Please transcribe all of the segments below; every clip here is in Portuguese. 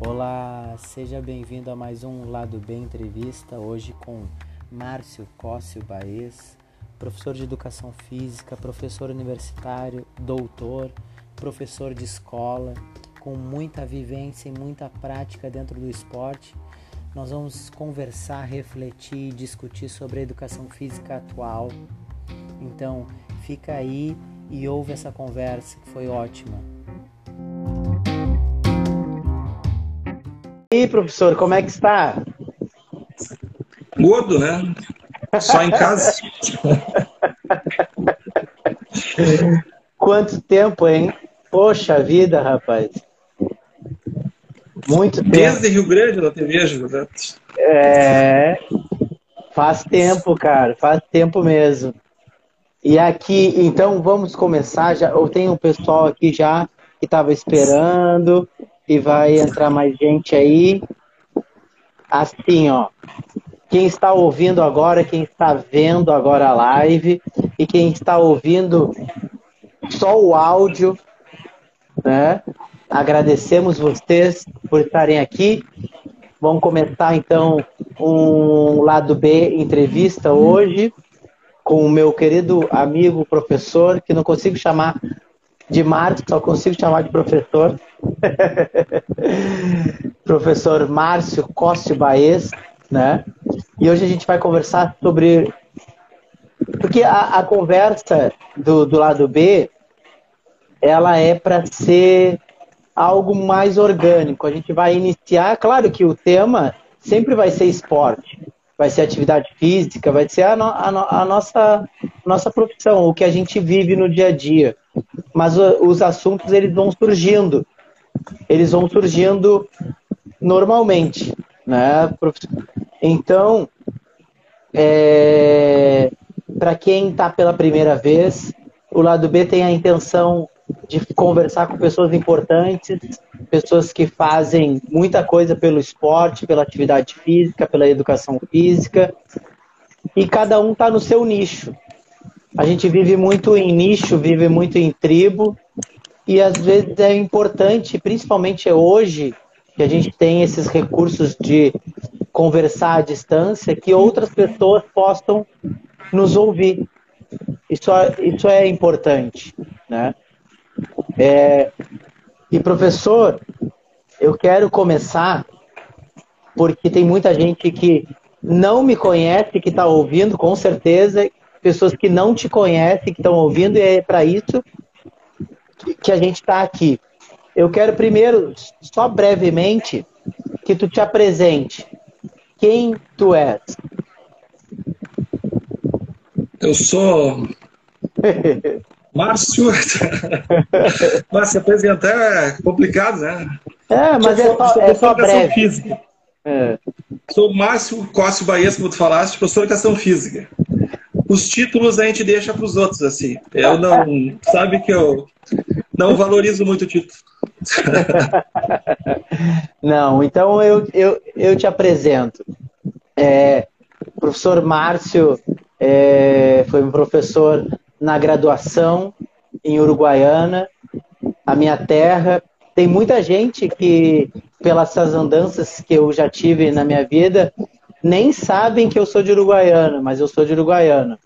Olá, seja bem-vindo a mais um Lado Bem Entrevista, hoje com Márcio Cócio Baez, professor de Educação Física, professor universitário, doutor, professor de escola, com muita vivência e muita prática dentro do esporte. Nós vamos conversar, refletir e discutir sobre a educação física atual. Então, fica aí e ouve essa conversa que foi ótima. E aí, professor, como é que está? Gordo, né? Só em casa. Quanto tempo, hein? Poxa vida, rapaz. Muito tempo. Desde Rio Grande eu não te vejo? É. Faz tempo, cara. Faz tempo mesmo. E aqui, então vamos começar. Já, eu tenho um pessoal aqui já que estava esperando e vai entrar mais gente aí. Assim, ó. Quem está ouvindo agora, quem está vendo agora a live e quem está ouvindo só o áudio, né? Agradecemos vocês por estarem aqui. Vamos começar então um lado B entrevista hoje com o meu querido amigo professor, que não consigo chamar de Márcio, só consigo chamar de professor. professor Márcio Costa Baez, né? E hoje a gente vai conversar sobre. Porque a, a conversa do, do lado B ela é para ser algo mais orgânico. A gente vai iniciar, claro que o tema sempre vai ser esporte, vai ser atividade física, vai ser a, no, a, a nossa, nossa profissão, o que a gente vive no dia a dia. Mas o, os assuntos eles vão surgindo, eles vão surgindo normalmente, né? Então, é, para quem está pela primeira vez, o lado B tem a intenção de conversar com pessoas importantes, pessoas que fazem muita coisa pelo esporte, pela atividade física, pela educação física, e cada um está no seu nicho. A gente vive muito em nicho, vive muito em tribo, e às vezes é importante, principalmente hoje, que a gente tem esses recursos de conversar à distância, que outras pessoas possam nos ouvir. Isso, é, isso é importante, né? É, e professor, eu quero começar porque tem muita gente que não me conhece, que está ouvindo, com certeza, pessoas que não te conhecem, que estão ouvindo, e é para isso que a gente está aqui. Eu quero primeiro, só brevemente, que tu te apresente. Quem tu és? Eu sou Márcio. mas se apresentar é complicado, né? É, mas é só, é só breve. Física. É. Sou Márcio Cócio Baez, como tu falaste, professor de educação física. Os títulos a gente deixa para os outros, assim. Eu não. Sabe que eu não valorizo muito o título. não, então eu, eu, eu te apresento. É, professor Márcio é, foi um professor na graduação em Uruguaiana, a minha terra. Tem muita gente que, pelas andanças que eu já tive na minha vida, nem sabem que eu sou de Uruguaiana, mas eu sou de Uruguaiana.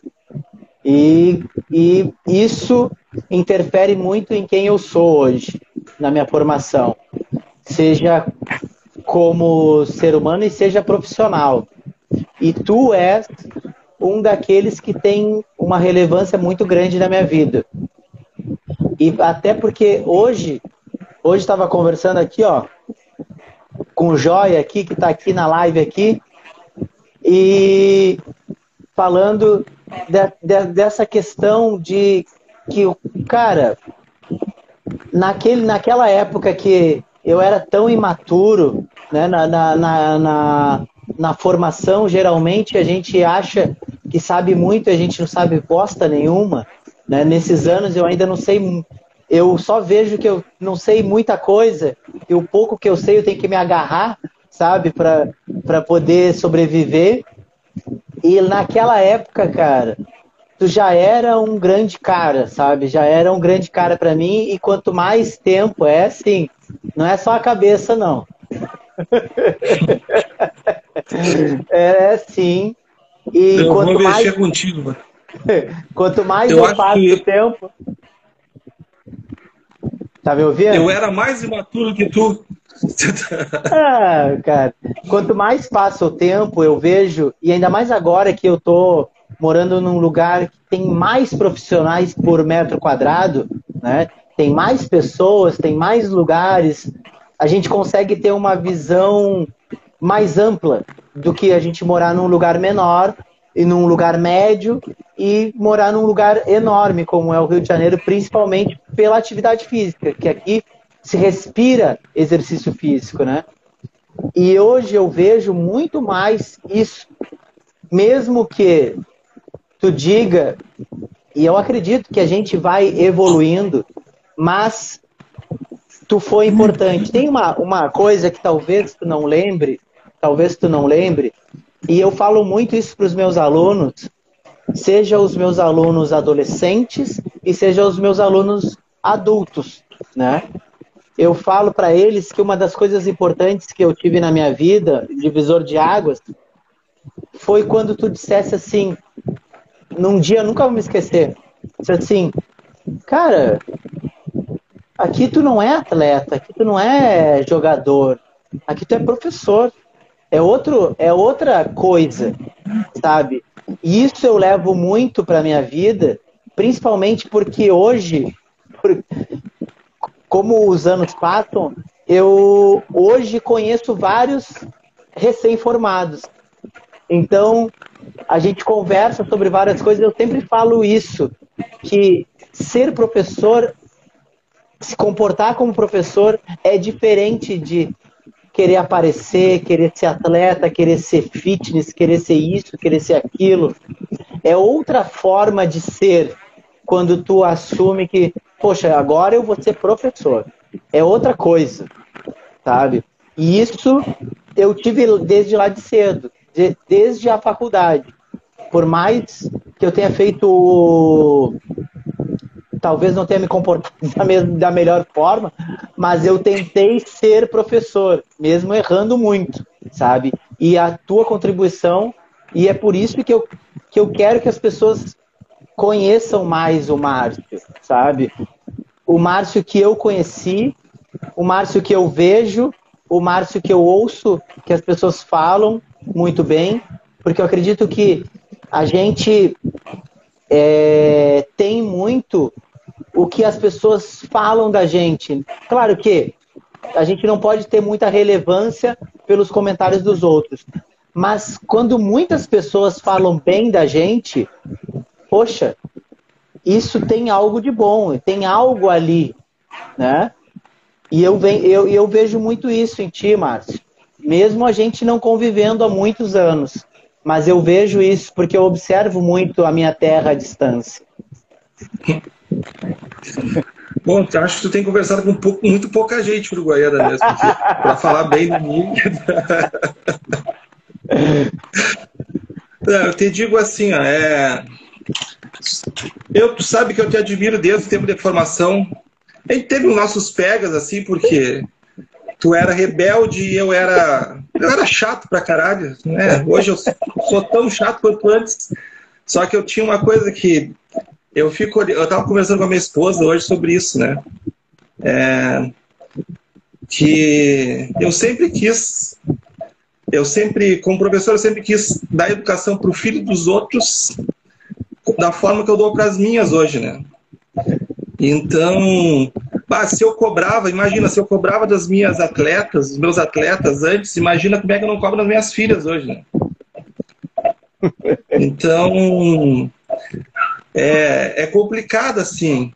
E, e isso interfere muito em quem eu sou hoje, na minha formação. Seja como ser humano e seja profissional. E tu és um daqueles que tem uma relevância muito grande na minha vida. E até porque hoje, hoje estava conversando aqui, ó, com o Joia aqui, que está aqui na live aqui, e falando de, de, dessa questão de que o cara, naquele, naquela época que eu era tão imaturo, né, na, na, na, na, na formação, geralmente a gente acha que sabe muito e a gente não sabe bosta nenhuma. Né? Nesses anos eu ainda não sei, eu só vejo que eu não sei muita coisa e o pouco que eu sei eu tenho que me agarrar, sabe, para poder sobreviver. E naquela época, cara, tu já era um grande cara, sabe? Já era um grande cara para mim e quanto mais tempo é assim, não é só a cabeça não. é sim. E eu quanto vou mais... mexer contigo, mano. Quanto mais eu, eu passo que... tempo. Tá me ouvindo? Eu era mais imaturo que tu. ah, cara. Quanto mais passa o tempo, eu vejo, e ainda mais agora que eu tô morando num lugar que tem mais profissionais por metro quadrado, né? Tem mais pessoas, tem mais lugares. A gente consegue ter uma visão mais ampla do que a gente morar num lugar menor e num lugar médio e morar num lugar enorme como é o Rio de Janeiro, principalmente pela atividade física, que aqui se respira exercício físico, né? E hoje eu vejo muito mais isso, mesmo que tu diga, e eu acredito que a gente vai evoluindo, mas tu foi importante. Tem uma, uma coisa que talvez tu não lembre, talvez tu não lembre, e eu falo muito isso para os meus alunos, seja os meus alunos adolescentes e seja os meus alunos adultos, né? Eu falo para eles que uma das coisas importantes que eu tive na minha vida, divisor de águas, foi quando tu dissesse assim, num dia nunca vou me esquecer, disse assim, cara, aqui tu não é atleta, aqui tu não é jogador, aqui tu é professor é outro, é outra coisa, sabe? E isso eu levo muito para minha vida, principalmente porque hoje, por, como os anos passam, eu hoje conheço vários recém-formados. Então, a gente conversa sobre várias coisas, eu sempre falo isso, que ser professor, se comportar como professor é diferente de querer aparecer, querer ser atleta, querer ser fitness, querer ser isso, querer ser aquilo. É outra forma de ser quando tu assume que, poxa, agora eu vou ser professor. É outra coisa, sabe? E isso eu tive desde lá de cedo, desde a faculdade. Por mais que eu tenha feito talvez não tenha me comportado da melhor forma, mas eu tentei ser professor, mesmo errando muito, sabe? E a tua contribuição, e é por isso que eu, que eu quero que as pessoas conheçam mais o Márcio, sabe? O Márcio que eu conheci, o Márcio que eu vejo, o Márcio que eu ouço, que as pessoas falam muito bem, porque eu acredito que a gente é, tem muito o que as pessoas falam da gente. Claro que a gente não pode ter muita relevância pelos comentários dos outros. Mas quando muitas pessoas falam bem da gente, poxa, isso tem algo de bom, tem algo ali, né? E eu, eu, eu vejo muito isso em ti, Márcio. Mesmo a gente não convivendo há muitos anos. Mas eu vejo isso porque eu observo muito a minha terra à distância. Bom, acho que tu tem conversado com pouco, muito pouca gente uruguaiana mesmo, para falar bem de mim. eu te digo assim, ó, é... eu, tu sabe que eu te admiro desde o tempo de formação. A gente teve os nossos pegas, assim, porque tu era rebelde e eu era, eu era chato pra caralho. Né? Hoje eu sou tão chato quanto antes. Só que eu tinha uma coisa que eu fico, eu estava conversando com a minha esposa hoje sobre isso, né? É, que eu sempre quis, eu sempre, como professor, eu sempre quis dar educação para o filho dos outros da forma que eu dou para as minhas hoje, né? Então, bah, se eu cobrava, imagina, se eu cobrava das minhas atletas, dos meus atletas antes, imagina como é que eu não cobro das minhas filhas hoje, né? Então, é, é complicado, assim.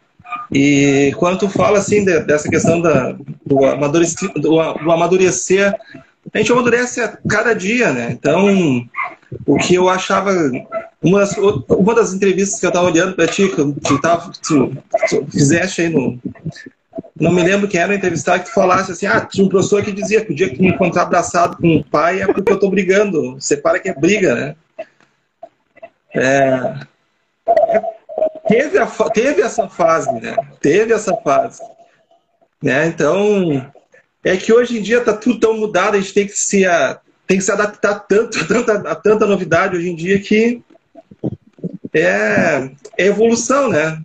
E quando tu fala, assim, de, dessa questão da, do, amadurecer, do, do amadurecer, a gente amadurece a cada dia, né? Então, o que eu achava... Uma das, uma das entrevistas que eu estava olhando para ti, que tu, tava, fizeste aí no, não me lembro quem era entrevistado, que falasse assim, ah, tinha um professor que dizia que o dia que me encontrar abraçado com o pai é porque eu tô brigando. Você para que é briga, né? É, teve, a, teve essa fase, né? Teve essa fase. Né? Então, é que hoje em dia está tudo tão mudado, a gente tem que se, a, tem que se adaptar tanto a tanta, a tanta novidade hoje em dia que é, é evolução, né?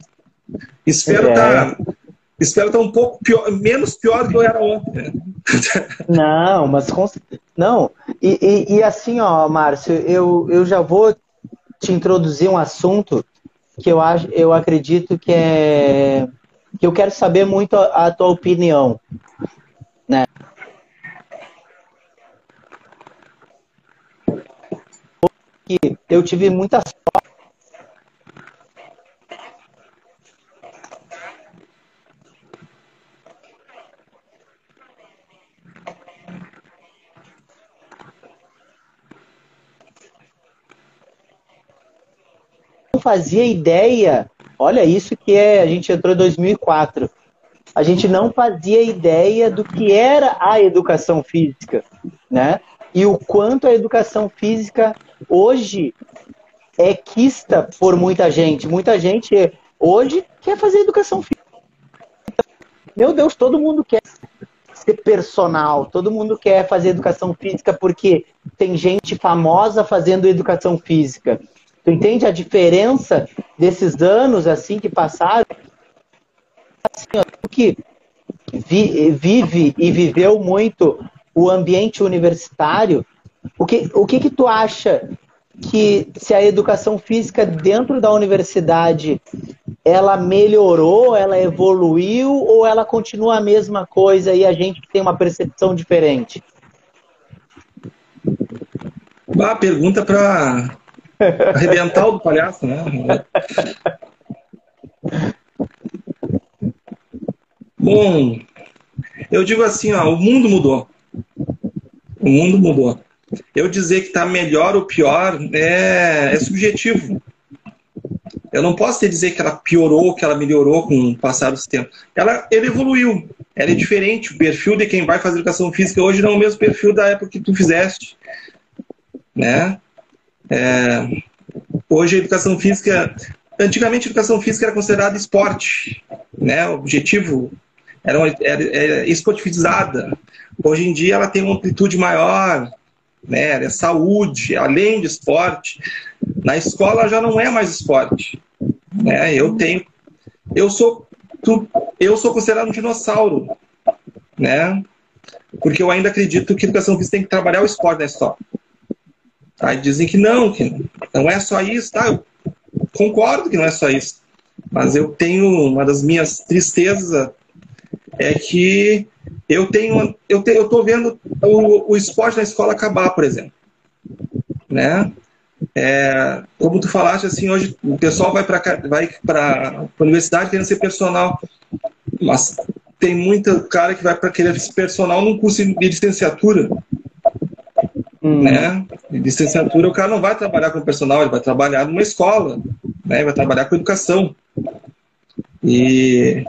Espero estar é. tá, espero tá um pouco pior, menos pior do que eu era ontem. Né? Não, mas não. E, e, e, assim, ó, Márcio, eu, eu já vou te introduzir um assunto que eu acho, eu acredito que é que eu quero saber muito a, a tua opinião, né? Eu tive muita fazia ideia. Olha isso que é, a gente entrou em 2004. A gente não fazia ideia do que era a educação física, né? E o quanto a educação física hoje é quista por muita gente. Muita gente hoje quer fazer educação física. Meu Deus, todo mundo quer ser personal, todo mundo quer fazer educação física porque tem gente famosa fazendo educação física. Tu entende a diferença desses anos assim que passaram? Assim, ó, que vi, vive e viveu muito o ambiente universitário, o que, o que que tu acha que se a educação física dentro da universidade ela melhorou, ela evoluiu ou ela continua a mesma coisa e a gente tem uma percepção diferente? Uma pergunta para Arrebentar o do palhaço, né? Bom, eu digo assim, ó, o mundo mudou. O mundo mudou. Eu dizer que está melhor ou pior é, é subjetivo. Eu não posso dizer que ela piorou, que ela melhorou com o passar do tempo. Ela, ela evoluiu. Ela é diferente. O perfil de quem vai fazer educação física hoje não é o mesmo perfil da época que tu fizeste. Né? É, hoje a educação física, antigamente a educação física era considerada esporte, né? O objetivo era, era, era esportivizada. Hoje em dia ela tem uma amplitude maior, né? É saúde, além de esporte. Na escola já não é mais esporte, né? Eu tenho, eu sou, eu sou considerado um dinossauro, né? Porque eu ainda acredito que a educação física tem que trabalhar o esporte na escola. Aí dizem que não, que não é só isso, tá? Eu concordo que não é só isso. Mas eu tenho uma das minhas tristezas é que eu tenho eu te, eu tô vendo o, o esporte na escola acabar, por exemplo, né? É, como tu falaste assim hoje o pessoal vai para vai a universidade querendo ser personal, mas tem muita cara que vai para querer ser personal num curso de licenciatura Hum. Né? licenciatura, o cara não vai trabalhar com personal, ele vai trabalhar numa escola, né? vai trabalhar com educação. E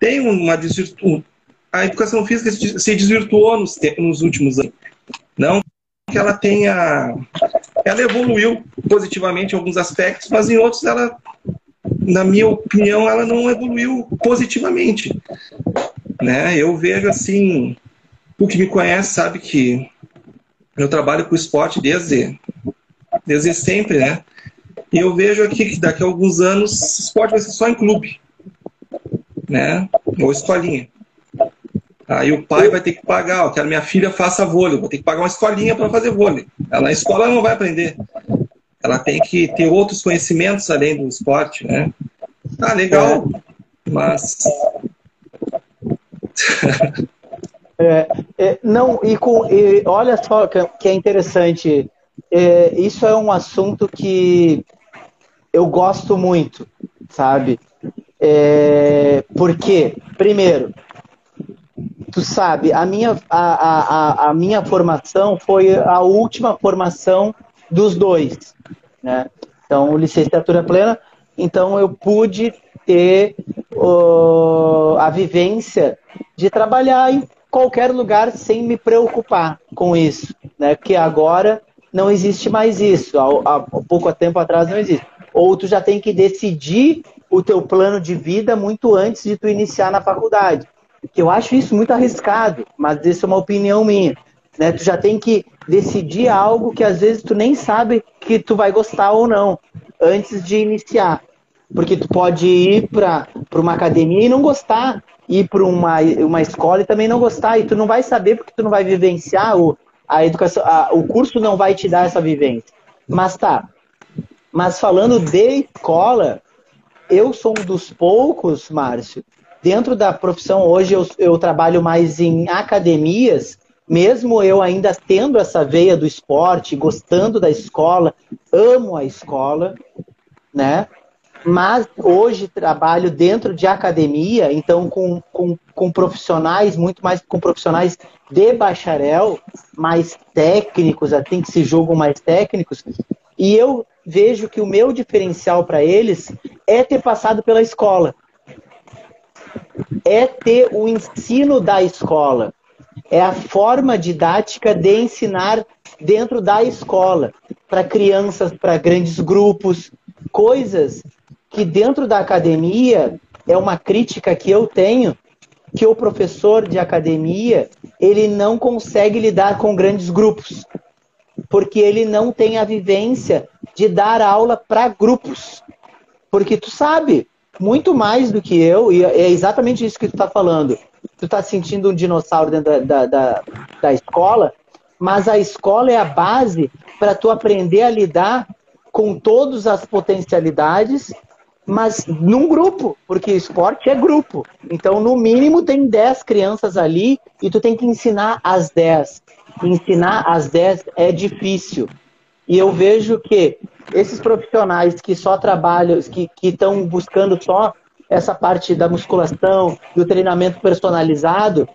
tem uma desvirtu... A educação física se desvirtuou nos, nos últimos anos. Não que ela tenha. Ela evoluiu positivamente em alguns aspectos, mas em outros ela, na minha opinião, ela não evoluiu positivamente. Né? Eu vejo assim, o que me conhece sabe que eu trabalho com esporte desde, desde sempre, né? E eu vejo aqui que daqui a alguns anos esporte vai ser só em clube, né? Ou escolinha. Aí o pai vai ter que pagar, ó, quero minha filha faça vôlei, vou ter que pagar uma escolinha para fazer vôlei. Ela na escola não vai aprender. Ela tem que ter outros conhecimentos além do esporte, né? Ah, legal, mas É, é, não, e, com, e olha só que é interessante. É, isso é um assunto que eu gosto muito, sabe? É, porque, primeiro, tu sabe, a minha, a, a, a minha formação foi a última formação dos dois, né? Então, licenciatura plena, então eu pude ter uh, a vivência de trabalhar em qualquer lugar sem me preocupar com isso, né? Que agora não existe mais isso. Há, há pouco tempo atrás não existe. Ou tu já tem que decidir o teu plano de vida muito antes de tu iniciar na faculdade. Eu acho isso muito arriscado, mas isso é uma opinião minha. Né? Tu já tem que decidir algo que às vezes tu nem sabe que tu vai gostar ou não antes de iniciar. Porque tu pode ir para uma academia e não gostar, ir para uma, uma escola e também não gostar, e tu não vai saber porque tu não vai vivenciar o, a educação, a, o curso não vai te dar essa vivência. Mas tá. Mas falando de escola, eu sou um dos poucos, Márcio, dentro da profissão hoje eu, eu trabalho mais em academias, mesmo eu ainda tendo essa veia do esporte, gostando da escola, amo a escola, né? Mas hoje trabalho dentro de academia, então com, com, com, profissionais, muito mais com profissionais de bacharel, mais técnicos, assim que se julgam mais técnicos, e eu vejo que o meu diferencial para eles é ter passado pela escola. É ter o ensino da escola. É a forma didática de ensinar dentro da escola, para crianças, para grandes grupos, coisas que dentro da academia é uma crítica que eu tenho que o professor de academia ele não consegue lidar com grandes grupos porque ele não tem a vivência de dar aula para grupos. Porque tu sabe muito mais do que eu e é exatamente isso que tu está falando tu está sentindo um dinossauro dentro da, da, da, da escola mas a escola é a base para tu aprender a lidar com todas as potencialidades mas num grupo, porque esporte é grupo. Então, no mínimo, tem 10 crianças ali e tu tem que ensinar as 10. Ensinar as 10 é difícil. E eu vejo que esses profissionais que só trabalham, que estão buscando só essa parte da musculação, do treinamento personalizado,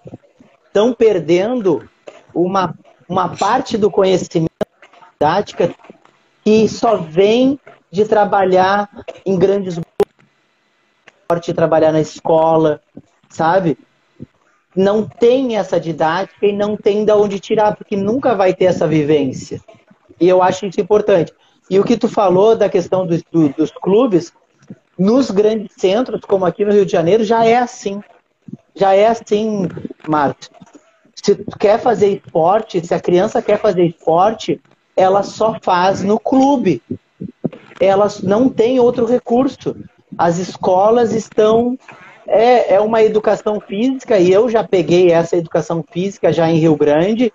estão perdendo uma, uma parte do conhecimento didática que só vem de trabalhar em grandes de trabalhar na escola, sabe? Não tem essa didática e não tem de onde tirar, porque nunca vai ter essa vivência. E eu acho isso importante. E o que tu falou da questão dos, dos clubes, nos grandes centros, como aqui no Rio de Janeiro, já é assim. Já é assim, Marcos. Se tu quer fazer esporte, se a criança quer fazer esporte, ela só faz no clube elas não têm outro recurso. As escolas estão. É, é uma educação física, e eu já peguei essa educação física já em Rio Grande,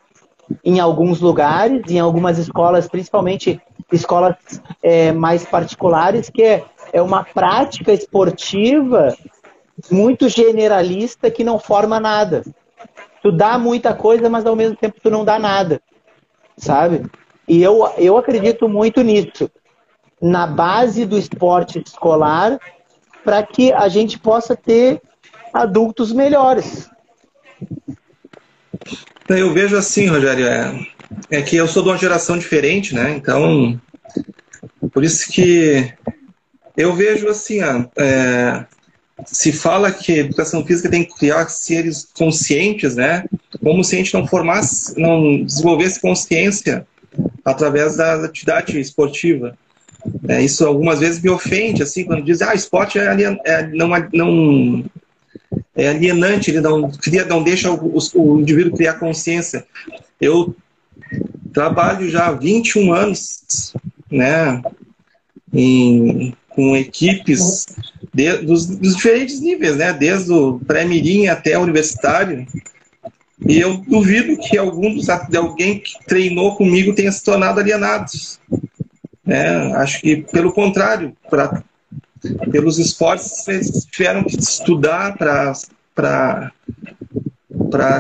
em alguns lugares, em algumas escolas, principalmente escolas é, mais particulares, que é, é uma prática esportiva muito generalista que não forma nada. Tu dá muita coisa, mas ao mesmo tempo tu não dá nada, sabe? E eu, eu acredito muito nisso na base do esporte escolar para que a gente possa ter adultos melhores. Eu vejo assim, Rogério, é, é que eu sou de uma geração diferente, né? Então, por isso que eu vejo assim, é, se fala que educação física tem que criar seres conscientes, né? Como se a gente não formasse, não desenvolvesse consciência através da atividade esportiva. É, isso algumas vezes me ofende, assim, quando dizem, ah, esporte é, alien, é não, não é alienante, ele não, cria, não deixa o, o, indivíduo criar consciência. Eu trabalho já há 21 anos, né, em, com equipes de, dos, dos, diferentes níveis, né, desde o pré-mirim até o universitário, e eu duvido que algum dos, alguém que treinou comigo tenha se tornado alienados. Né? Acho que, pelo contrário, pra, pelos esportes, eles tiveram que estudar para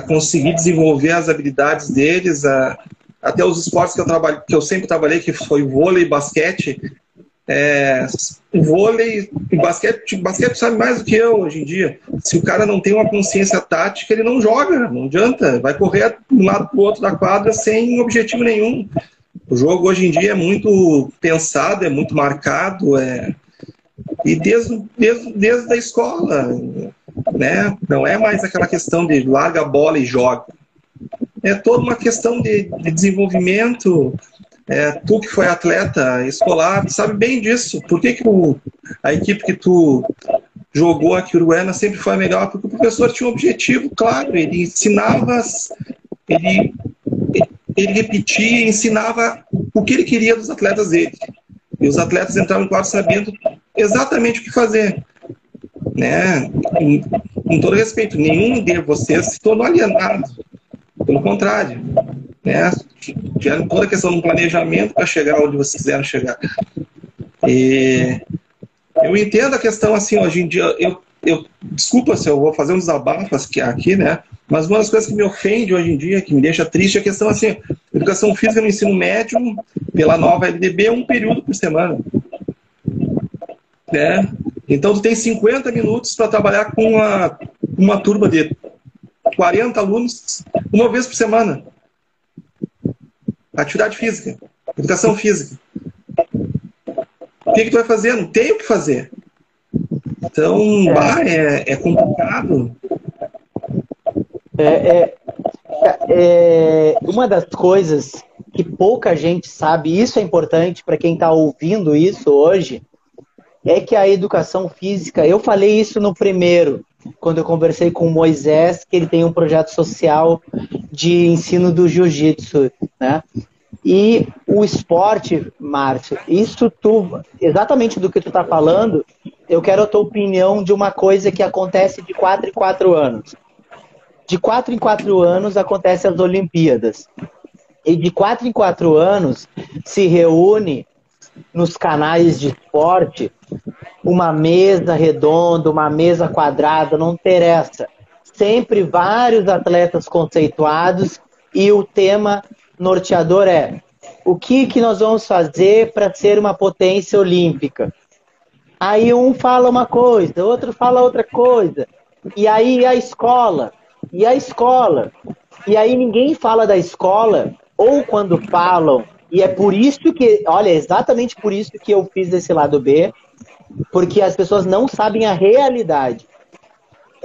conseguir desenvolver as habilidades deles. A, até os esportes que eu, trabalho, que eu sempre trabalhei, que foi vôlei e basquete, é, vôlei e basquete, basquete sabe mais do que eu hoje em dia. Se o cara não tem uma consciência tática, ele não joga, não adianta. Vai correr de um lado para o outro da quadra sem objetivo nenhum. O jogo hoje em dia é muito pensado, é muito marcado, é, E desde, desde, desde a escola, né? Não é mais aquela questão de larga a bola e joga. É toda uma questão de, de desenvolvimento. É, tu que foi atleta escolar, sabe bem disso. Por que, que o, a equipe que tu jogou aqui, Uruguaiana, sempre foi a melhor? Porque o professor tinha um objetivo claro, ele ensinava, ele, ele repetia, ensinava o que ele queria dos atletas dele. E os atletas entravam no quadro sabendo exatamente o que fazer. Né? Com todo respeito, nenhum de vocês se tornou alienado. Pelo contrário. Né? Tiveram toda a questão do planejamento para chegar onde vocês quiseram chegar. E eu entendo a questão assim, hoje em dia, eu, eu desculpa se eu vou fazer um desabafo aqui, né? Mas uma das coisas que me ofende hoje em dia, que me deixa triste, é a questão assim, educação física no ensino médio, pela nova LDB, é um período por semana. Né? Então tu tem 50 minutos para trabalhar com uma, uma turma de 40 alunos uma vez por semana. Atividade física, educação física. O que, que tu vai fazer? Não tem o que fazer. Então, bah, é, é complicado. É, é, é, uma das coisas que pouca gente sabe, isso é importante para quem está ouvindo isso hoje, é que a educação física, eu falei isso no primeiro, quando eu conversei com o Moisés, que ele tem um projeto social de ensino do jiu-jitsu, né? E o esporte, Márcio, isso tu, exatamente do que tu está falando, eu quero a tua opinião de uma coisa que acontece de quatro em quatro anos. De quatro em quatro anos acontecem as Olimpíadas. E de quatro em quatro anos se reúne nos canais de esporte uma mesa redonda, uma mesa quadrada, não interessa. Sempre vários atletas conceituados e o tema norteador é o que, que nós vamos fazer para ser uma potência olímpica. Aí um fala uma coisa, outro fala outra coisa. E aí a escola, e a escola. E aí ninguém fala da escola, ou quando falam, e é por isso que, olha, é exatamente por isso que eu fiz esse lado B, porque as pessoas não sabem a realidade.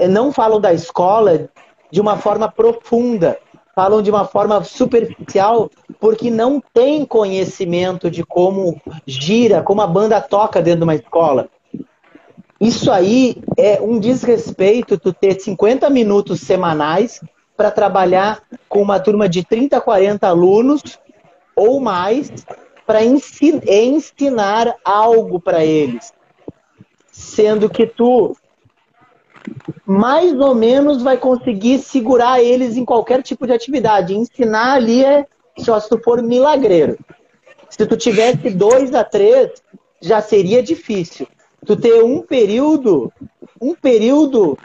Não falam da escola de uma forma profunda, falam de uma forma superficial, porque não tem conhecimento de como gira, como a banda toca dentro de uma escola. Isso aí é um desrespeito tu ter 50 minutos semanais para trabalhar com uma turma de 30, 40 alunos ou mais para ensinar algo para eles. Sendo que tu mais ou menos vai conseguir segurar eles em qualquer tipo de atividade. Ensinar ali é só se tu for milagreiro. Se tu tivesse dois a três, já seria difícil tu ter um período, um período,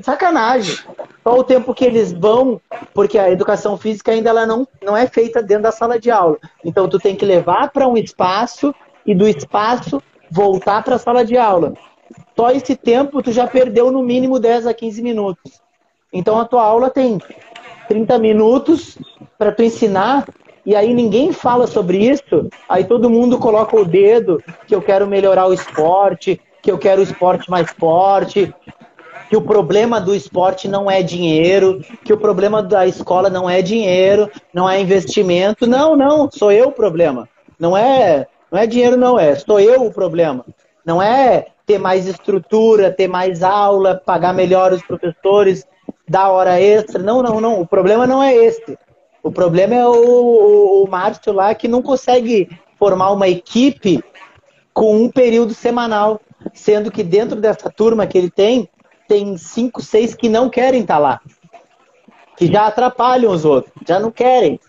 sacanagem. Qual o tempo que eles vão, porque a educação física ainda ela não, não é feita dentro da sala de aula. Então tu tem que levar para um espaço e do espaço voltar para a sala de aula. Só esse tempo tu já perdeu no mínimo 10 a 15 minutos. Então a tua aula tem 30 minutos para tu ensinar e aí ninguém fala sobre isso, aí todo mundo coloca o dedo que eu quero melhorar o esporte, que eu quero o esporte mais forte, que o problema do esporte não é dinheiro, que o problema da escola não é dinheiro, não é investimento. Não, não, sou eu o problema. Não é, não é dinheiro, não é. Sou eu o problema. Não é ter mais estrutura, ter mais aula, pagar melhor os professores, dar hora extra. Não, não, não. O problema não é esse. O problema é o, o, o Márcio lá que não consegue formar uma equipe com um período semanal, sendo que dentro dessa turma que ele tem, tem cinco, seis que não querem estar tá lá. Que já atrapalham os outros, já não querem.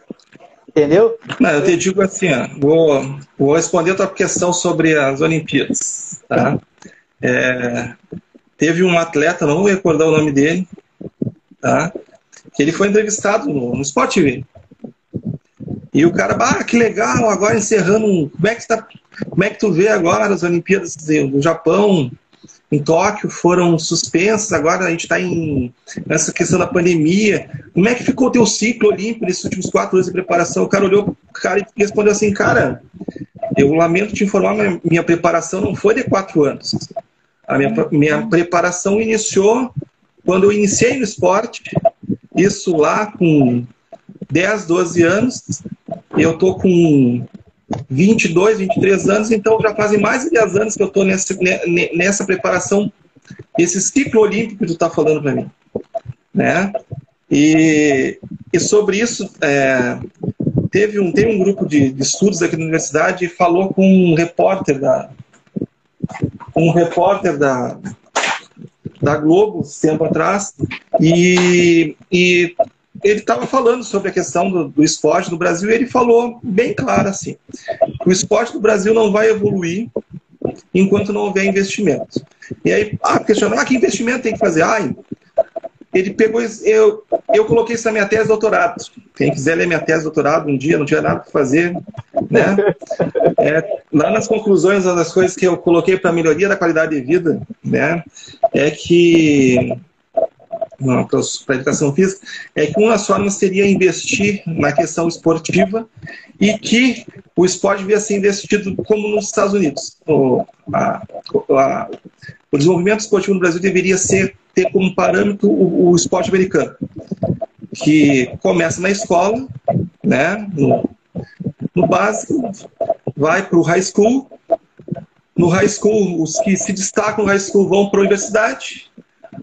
Entendeu? Não, eu te digo assim, ó, vou, vou responder a tua questão sobre as Olimpíadas. Tá? É, teve um atleta, não vou recordar o nome dele, tá? que ele foi entrevistado no, no Sport TV. E o cara, ah, que legal, agora encerrando. Como é que, tá, como é que tu vê agora as Olimpíadas do Japão, em Tóquio, foram suspensas, agora a gente está nessa questão da pandemia. Como é que ficou o teu ciclo olímpico nesses últimos quatro anos de preparação? O cara olhou o cara e respondeu assim, cara, eu lamento te informar, minha, minha preparação não foi de quatro anos. A minha, minha preparação iniciou quando eu iniciei no esporte, isso lá com 10, 12 anos. Eu tô com 22, 23 anos, então já fazem mais de 10 anos que eu estou nessa, nessa preparação, esse ciclo olímpico que tu está falando para mim. Né? E, e sobre isso, é, teve, um, teve um grupo de, de, estudos aqui na universidade e falou com um repórter da, um repórter da, da Globo, tempo atrás, e, e ele estava falando sobre a questão do, do, esporte no Brasil e ele falou bem claro assim: o esporte do Brasil não vai evoluir enquanto não houver investimento. E aí, ah, questionou, ah, que investimento tem que fazer? Ah, ele pegou, eu, eu coloquei isso na minha tese de doutorado. Quem quiser ler minha tese de doutorado um dia, não tinha nada para fazer, né? É, lá nas conclusões, uma das coisas que eu coloquei para melhoria da qualidade de vida, né, é que para educação física, é que uma das formas seria investir na questão esportiva e que o esporte devia ser investido como nos Estados Unidos. O, a, a, o desenvolvimento esportivo no Brasil deveria ser ter como parâmetro o, o esporte americano, que começa na escola, né, no, no básico, vai para o high school, no high school, os que se destacam no high school vão para a universidade,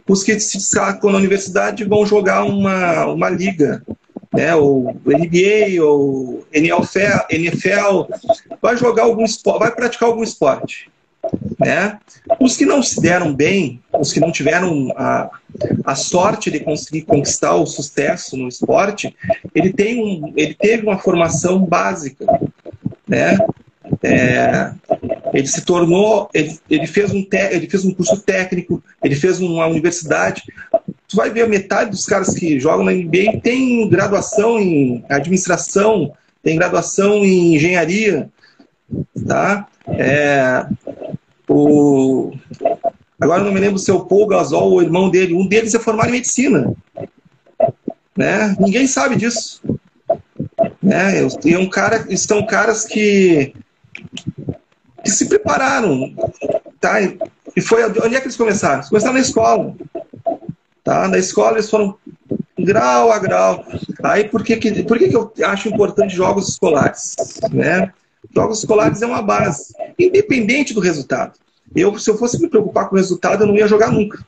os que se destacam na universidade vão jogar uma, uma liga, né, ou NBA, ou NFL, NFL, vai jogar algum esporte, vai praticar algum esporte. Né? Os que não se deram bem, os que não tiveram a, a sorte de conseguir conquistar o sucesso no esporte, ele, tem um, ele teve uma formação básica. Né? É, ele se tornou, ele, ele, fez um te, ele fez um curso técnico, ele fez uma universidade. Tu vai ver a metade dos caras que jogam na NBA tem graduação em administração, tem graduação em engenharia, tá? É, o, agora não me lembro se é o Paul Gasol ou o irmão dele. Um deles é formado em medicina. Né? Ninguém sabe disso. Né? E é um cara, são caras que, que se prepararam. Tá? E foi onde é que eles começaram? Eles começaram na escola. Tá? Na escola eles foram grau a grau. Aí por que, que, por que, que eu acho importante jogos escolares? Né? Jogos escolares é uma base, independente do resultado. Eu, se eu fosse me preocupar com o resultado, eu não ia jogar nunca.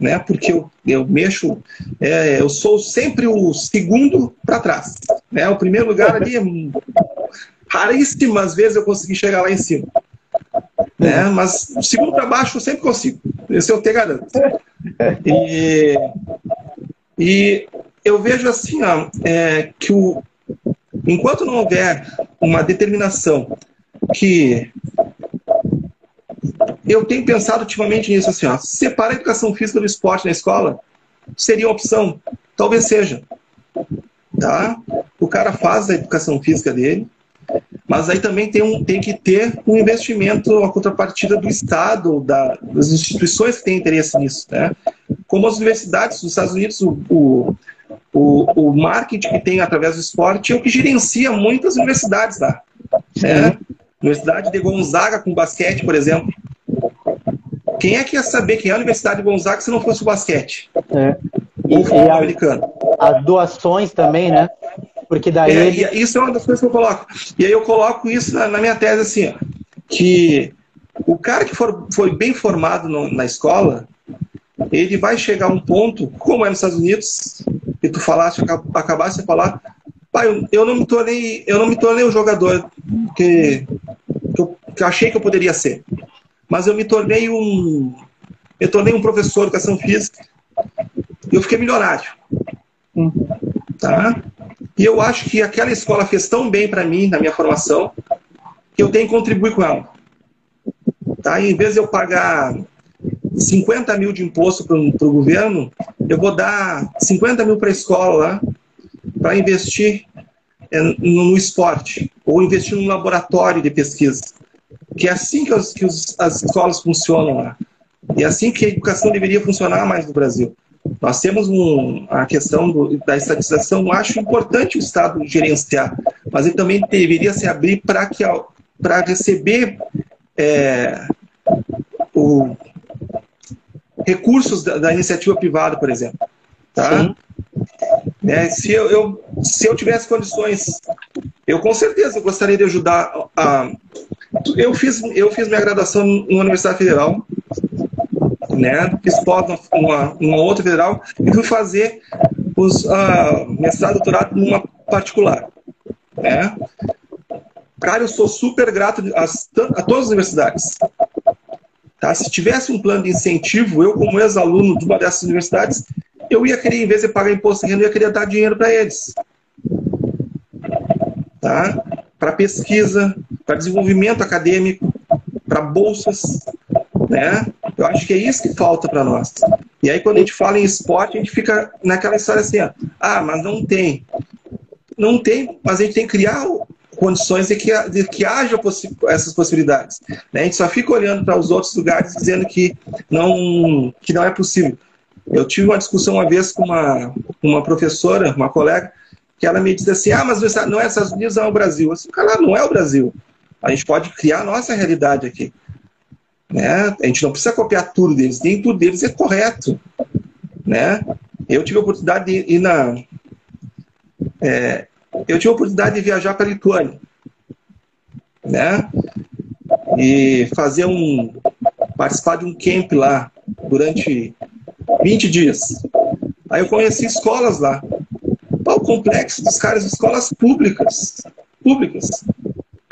Né? Porque eu, eu mexo, é, eu sou sempre o segundo para trás. Né? O primeiro lugar ali, raríssimas vezes eu consegui chegar lá em cima. Né? Mas o segundo para baixo eu sempre consigo. Esse eu te garanto. E, e eu vejo assim, ó, é, que o, enquanto não houver uma determinação que eu tenho pensado ultimamente nisso assim, ó, separar a educação física do esporte na escola seria uma opção, talvez seja, tá? O cara faz a educação física dele, mas aí também tem, um, tem que ter um investimento, a contrapartida do Estado, da, das instituições que têm interesse nisso, né? Como as universidades dos Estados Unidos, o, o, o, o marketing que tem através do esporte é o que gerencia muitas universidades lá. Né? Universidade de Gonzaga com basquete, por exemplo. Quem é que ia saber quem é a Universidade de Gonzaga se não fosse o basquete? É. E, Ou o futebol americano? As doações também, né? Porque daí. É, ele... Isso é uma das coisas que eu coloco. E aí eu coloco isso na, na minha tese assim, ó, que o cara que for, foi bem formado no, na escola, ele vai chegar a um ponto, como é nos Estados Unidos, que tu falaste, acabaste de falar, pai, eu, eu não me tornei, eu não me tornei o jogador que, que, eu, que eu achei que eu poderia ser, mas eu me tornei um, eu tornei um professor de educação física, e eu fiquei milionário, tá? E eu acho que aquela escola fez tão bem para mim na minha formação que eu tenho que contribuir com ela. Tá? E em vez de eu pagar 50 mil de imposto para o governo, eu vou dar 50 mil para a escola para investir é, no esporte ou investir num laboratório de pesquisa. Que é assim que, os, que os, as escolas funcionam lá. E é assim que a educação deveria funcionar mais no Brasil. Nós temos um, a questão do, da estatização, acho importante o Estado gerenciar, mas ele também deveria se abrir para que para receber é, o, recursos da, da, iniciativa privada, por exemplo. Tá? É, se, eu, eu, se eu tivesse condições, eu com certeza gostaria de ajudar. A, eu, fiz, eu fiz minha graduação na Universidade Federal, né? fiz pós numa, numa outra federal e fui fazer os uh, mestrado doutorado numa particular. Né? Cara, eu sou super grato a, a todas as universidades. Tá? Se tivesse um plano de incentivo, eu, como ex-aluno de uma dessas universidades, eu ia querer, em vez de pagar imposto de renda, eu ia querer dar dinheiro para eles. Tá? Para pesquisa, para desenvolvimento acadêmico, para bolsas. Né? Eu acho que é isso que falta para nós. E aí, quando a gente fala em esporte, a gente fica naquela história assim: ó, ah, mas não tem. Não tem, mas a gente tem que criar condições de que, de que haja possi essas possibilidades. Né? A gente só fica olhando para os outros lugares dizendo que não, que não é possível. Eu tive uma discussão uma vez com uma, uma professora, uma colega, que ela me disse assim: ah, mas não é Estados Unidos, não é o Brasil. Eu disse, cara, não é o Brasil. A gente pode criar a nossa realidade aqui. Né? A gente não precisa copiar tudo deles, nem tudo deles é correto. Né? Eu tive a oportunidade de ir na. É, eu tive a oportunidade de viajar para a Lituânia, né? E fazer um participar de um camp lá durante 20 dias. Aí eu conheci escolas lá. O complexo dos caras, escolas públicas, públicas.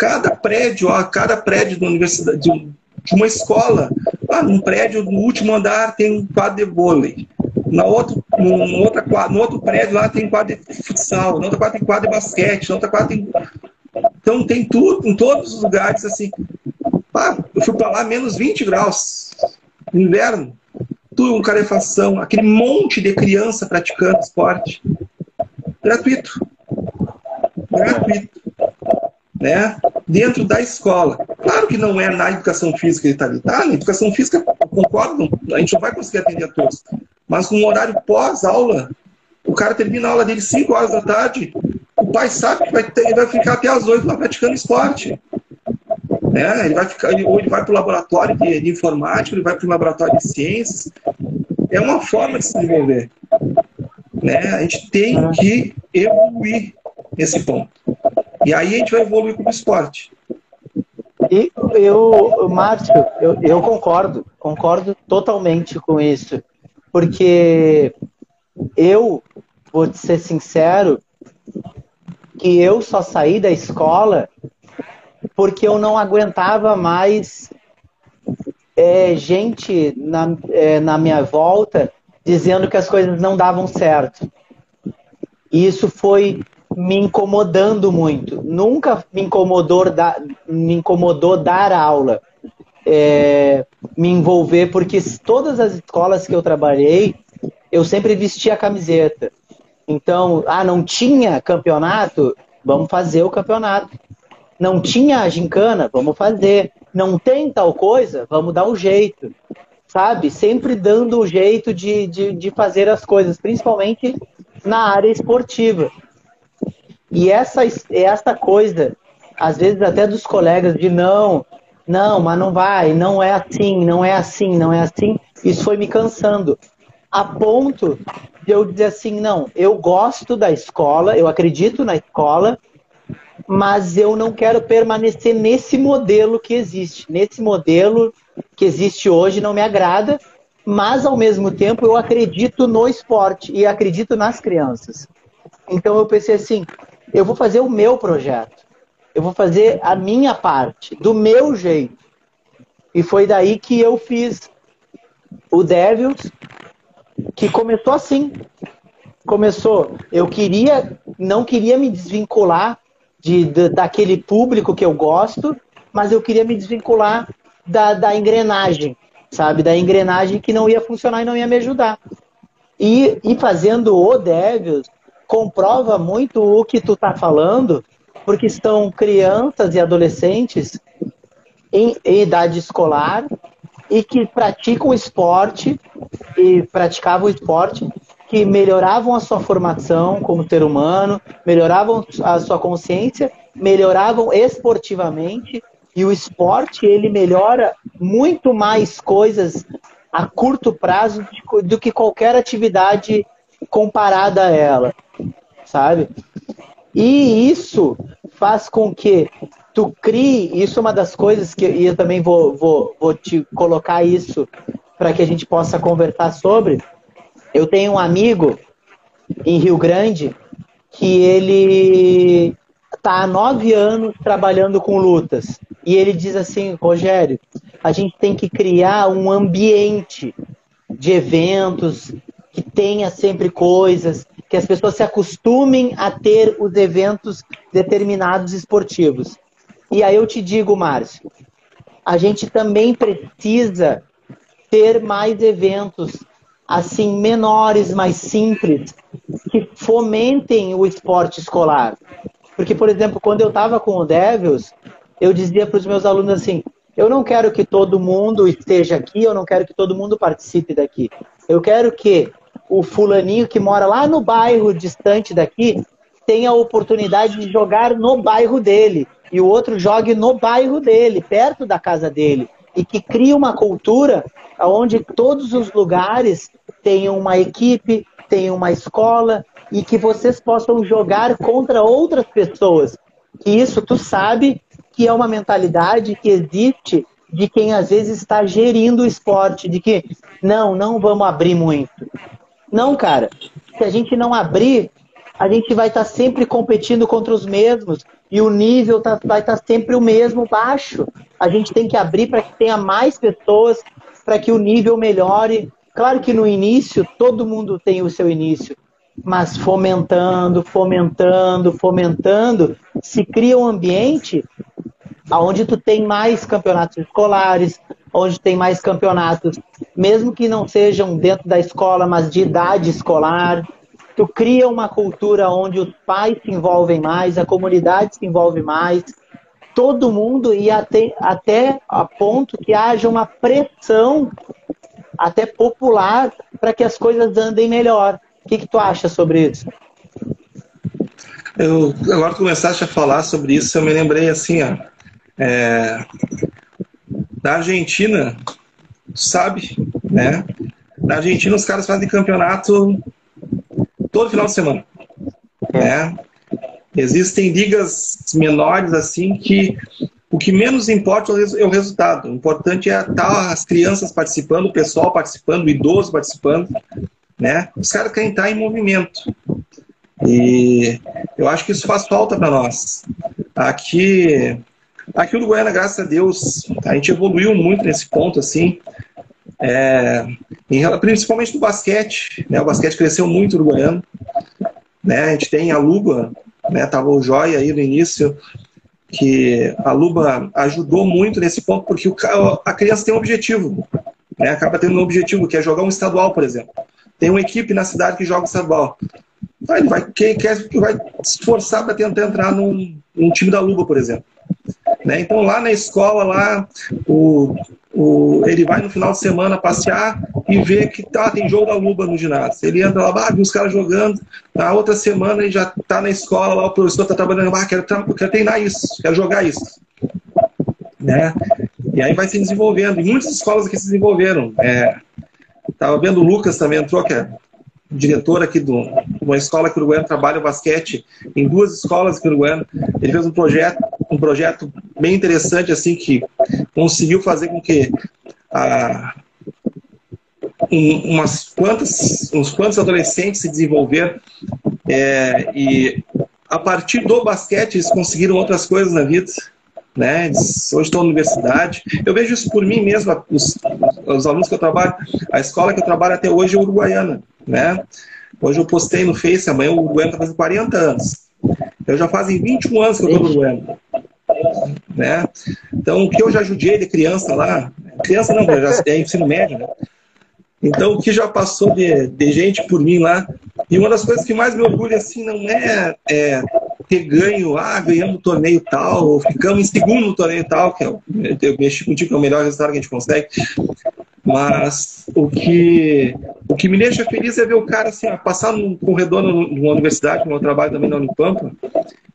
Cada prédio, ó, cada prédio da universidade, de, uma escola, ah, num prédio no último andar tem um quadro de vôlei na outro, no, outra, no outro prédio lá tem quadro de futsal, na outra quadra tem quadro de basquete, na outra quadra tem. Então tem tudo, em todos os lugares, assim. Ah, eu fui para lá menos 20 graus, no inverno, tudo com carefação, aquele monte de criança praticando esporte. Gratuito. Gratuito. Né? Dentro da escola. Claro que não é na educação física ele está ali. Tá? Na educação física, concordo, a gente não vai conseguir atender a todos. Mas no horário pós-aula, o cara termina a aula dele 5 horas da tarde, o pai sabe que vai, ter, vai ficar até as 8 lá praticando esporte. Né? Ele vai ficar, ou ele vai para o laboratório de, de informática, ele vai para o laboratório de ciências. É uma forma de se desenvolver. Né? A gente tem que evoluir nesse ponto. E aí a gente vai evoluir com o esporte. E eu, Márcio, eu, eu concordo, concordo totalmente com isso. Porque eu, vou te ser sincero, que eu só saí da escola porque eu não aguentava mais é, gente na, é, na minha volta dizendo que as coisas não davam certo. E isso foi me incomodando muito. Nunca me incomodou, da, me incomodou dar aula é, me envolver, porque todas as escolas que eu trabalhei, eu sempre vestia a camiseta. Então, ah, não tinha campeonato? Vamos fazer o campeonato. Não tinha a gincana? Vamos fazer. Não tem tal coisa? Vamos dar um jeito. Sabe? Sempre dando o jeito de, de, de fazer as coisas, principalmente na área esportiva. E essa, essa coisa, às vezes até dos colegas, de não, não, mas não vai, não é assim, não é assim, não é assim. Isso foi me cansando. A ponto de eu dizer assim, não, eu gosto da escola, eu acredito na escola, mas eu não quero permanecer nesse modelo que existe. Nesse modelo que existe hoje não me agrada, mas ao mesmo tempo eu acredito no esporte e acredito nas crianças. Então eu pensei assim, eu vou fazer o meu projeto eu vou fazer a minha parte, do meu jeito. E foi daí que eu fiz o Devils, que começou assim. Começou, eu queria, não queria me desvincular de, de daquele público que eu gosto, mas eu queria me desvincular da, da engrenagem, sabe? Da engrenagem que não ia funcionar e não ia me ajudar. E, e fazendo o Devils, comprova muito o que tu tá falando, porque estão crianças e adolescentes em, em idade escolar e que praticam esporte e praticavam esporte que melhoravam a sua formação como ser humano, melhoravam a sua consciência, melhoravam esportivamente E o esporte, ele melhora muito mais coisas a curto prazo do que qualquer atividade comparada a ela, sabe? E isso faz com que tu crie, isso é uma das coisas que e eu também vou, vou, vou te colocar isso para que a gente possa conversar sobre. Eu tenho um amigo em Rio Grande que ele está há nove anos trabalhando com lutas. E ele diz assim, Rogério, a gente tem que criar um ambiente de eventos que tenha sempre coisas, que as pessoas se acostumem a ter os eventos determinados esportivos. E aí eu te digo, Márcio, a gente também precisa ter mais eventos assim menores, mais simples, que fomentem o esporte escolar. Porque, por exemplo, quando eu estava com o Devils, eu dizia para os meus alunos assim: eu não quero que todo mundo esteja aqui, eu não quero que todo mundo participe daqui. Eu quero que o fulaninho que mora lá no bairro distante daqui tenha a oportunidade de jogar no bairro dele e o outro jogue no bairro dele, perto da casa dele, e que crie uma cultura onde todos os lugares tenham uma equipe, tenham uma escola e que vocês possam jogar contra outras pessoas. E isso tu sabe que é uma mentalidade que existe de quem às vezes está gerindo o esporte, de que não, não vamos abrir muito. Não, cara. Se a gente não abrir, a gente vai estar sempre competindo contra os mesmos e o nível tá, vai estar sempre o mesmo baixo. A gente tem que abrir para que tenha mais pessoas, para que o nível melhore. Claro que no início todo mundo tem o seu início, mas fomentando, fomentando, fomentando, se cria um ambiente onde tu tem mais campeonatos escolares, onde tem mais campeonatos, mesmo que não sejam dentro da escola, mas de idade escolar. Tu cria uma cultura onde os pais se envolvem mais, a comunidade se envolve mais, todo mundo e até, até a ponto que haja uma pressão até popular para que as coisas andem melhor. O que, que tu acha sobre isso? Eu, agora que começaste a falar sobre isso, eu me lembrei assim, ó, é, da Argentina, sabe, né? Na Argentina os caras fazem campeonato todo final de semana, né? Existem ligas menores assim que o que menos importa é o resultado. O importante é estar tá as crianças participando, o pessoal participando, o idoso participando, né? Os caras querem estar em movimento. E eu acho que isso faz falta para nós. Aqui Aqui no Goiânia, graças a Deus, a gente evoluiu muito nesse ponto, assim, é, em, principalmente no basquete, né? O basquete cresceu muito no Goiânia, né? A gente tem a Luba, né? Tava o Joia aí no início, que a Luba ajudou muito nesse ponto, porque o, a criança tem um objetivo, né? Acaba tendo um objetivo, que é jogar um estadual, por exemplo. Tem uma equipe na cidade que joga estadual. Então, vai, quem quer, vai se esforçar para tentar entrar num, num time da Luba, por exemplo. Né? Então lá na escola, lá, o, o, ele vai no final de semana passear e vê que tá, tem jogo da Luba no ginásio. Ele entra lá, ah, viu os caras jogando. Na outra semana ele já está na escola, lá o professor está trabalhando, ah, quero, quero treinar isso, quero jogar isso. Né? E aí vai se desenvolvendo. E muitas escolas aqui se desenvolveram. É, vendo o Lucas também entrou, que é diretor aqui de uma escola que o Uruguaiano trabalha basquete em duas escolas aqui no Uruguaiano. Ele fez um projeto, um projeto bem interessante assim que conseguiu fazer com que ah, um, umas quantas, uns quantos adolescentes se desenvolveram é, e a partir do basquete eles conseguiram outras coisas na vida. Né? Eles, hoje estão na universidade. Eu vejo isso por mim mesmo, os, os alunos que eu trabalho, a escola que eu trabalho até hoje é uruguaiana né? Hoje eu postei no Face, amanhã o Uruguaiano está fazendo 40 anos. Eu já fazem 21 anos que eu estou no Uruguaiano. Né? Então, o que eu já judiei de criança lá, criança não, já é ensino médio, né? Então, o que já passou de, de gente por mim lá, e uma das coisas que mais me orgulha, assim, não é, é ter ganho, ah, ganhamos o torneio tal, ou ficamos em segundo no torneio tal, que é, eu mexi contigo, que é o melhor resultado que a gente consegue, mas o que, o que me deixa feliz é ver o cara assim, passar num corredor numa universidade, no meu trabalho também na Unipampa,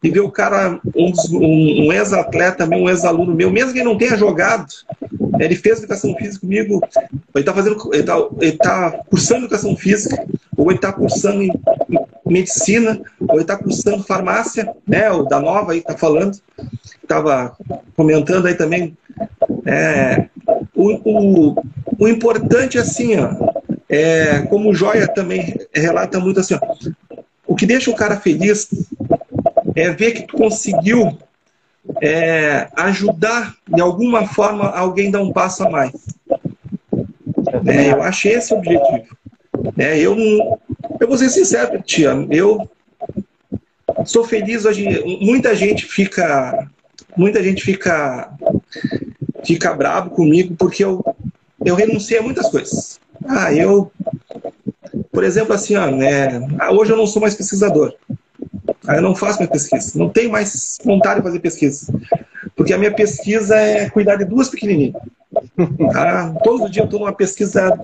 e ver o cara, um, um, um ex-atleta um ex-aluno meu, mesmo que ele não tenha jogado, ele fez educação física comigo, ele está fazendo, ele tá, ele tá cursando educação física, ou ele está cursando em, em, medicina, ou ele está cursando farmácia, né? O da Nova aí está falando, estava comentando aí também. É, o, o, o importante assim, ó, é, como o Joia também relata muito assim, ó, o que deixa o cara feliz é ver que tu conseguiu é, ajudar de alguma forma alguém dar um passo a mais. É, eu acho esse o objetivo. É, eu, eu vou ser sincero, tia, eu sou feliz hoje. Muita gente fica, muita gente fica, fica bravo comigo porque eu, eu renunciei a muitas coisas. Ah, eu, por exemplo, assim, ó, né, hoje eu não sou mais pesquisador. Eu não faço mais pesquisa. Não tenho mais vontade de fazer pesquisa. Porque a minha pesquisa é cuidar de duas pequenininhas. Tá? Todo dia eu estou numa pesquisa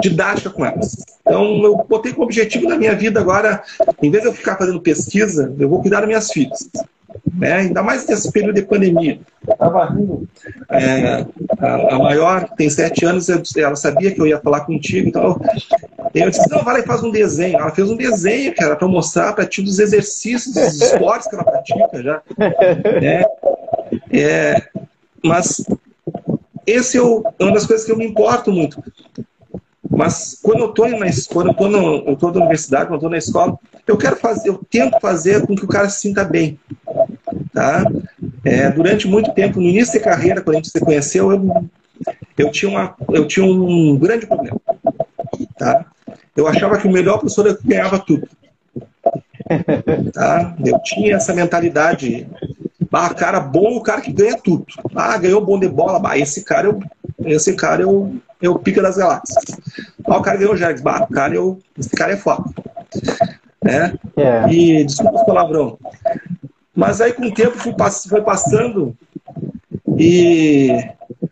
didática com elas. Então, eu botei como objetivo na minha vida agora, em vez de eu ficar fazendo pesquisa, eu vou cuidar das minhas filhas. Né? Ainda mais nesse período de pandemia. É, a, a, maior tem sete anos, ela sabia que eu ia falar contigo, então eu disse, não, vai lá e faz um desenho. Ela fez um desenho, cara, para mostrar para ti dos exercícios, dos esportes que ela pratica já. Né? É, mas esse é, o, é uma das coisas que eu me importo muito. Mas quando eu estou na quando eu eu na universidade, quando eu estou na escola, eu quero fazer, eu tento fazer com que o cara se sinta bem, tá? É, durante muito tempo, no início da carreira, quando a gente se conheceu, eu, eu tinha uma, eu tinha um grande problema, tá? Eu achava que o melhor professor era que ganhava tudo. Tá? Eu tinha essa mentalidade. Ah, cara bom, o cara que ganha tudo. Ah, ganhou bom de bola. Bah, esse cara, eu, esse cara eu, eu pica das galáxias. Ah, o cara ganhou o Jags. Bah, o cara, eu, esse cara é foda. Né? É. E desculpa o palavrão. Mas aí com o tempo fui, foi passando e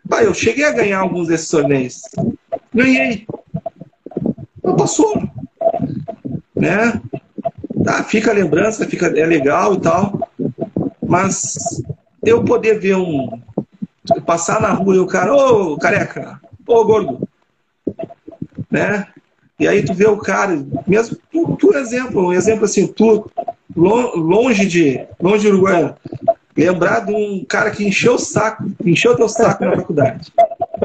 bah, eu cheguei a ganhar alguns desses torneios. Ganhei passou. Né? Tá, fica a lembrança, fica, é legal e tal. Mas eu poder ver um. Passar na rua e o cara, ô careca, ô gordo. Né? E aí tu vê o cara, mesmo tu, tu exemplo, um exemplo assim, tu longe de longe de Uruguai, lembrar de um cara que encheu o saco, encheu teu saco na faculdade,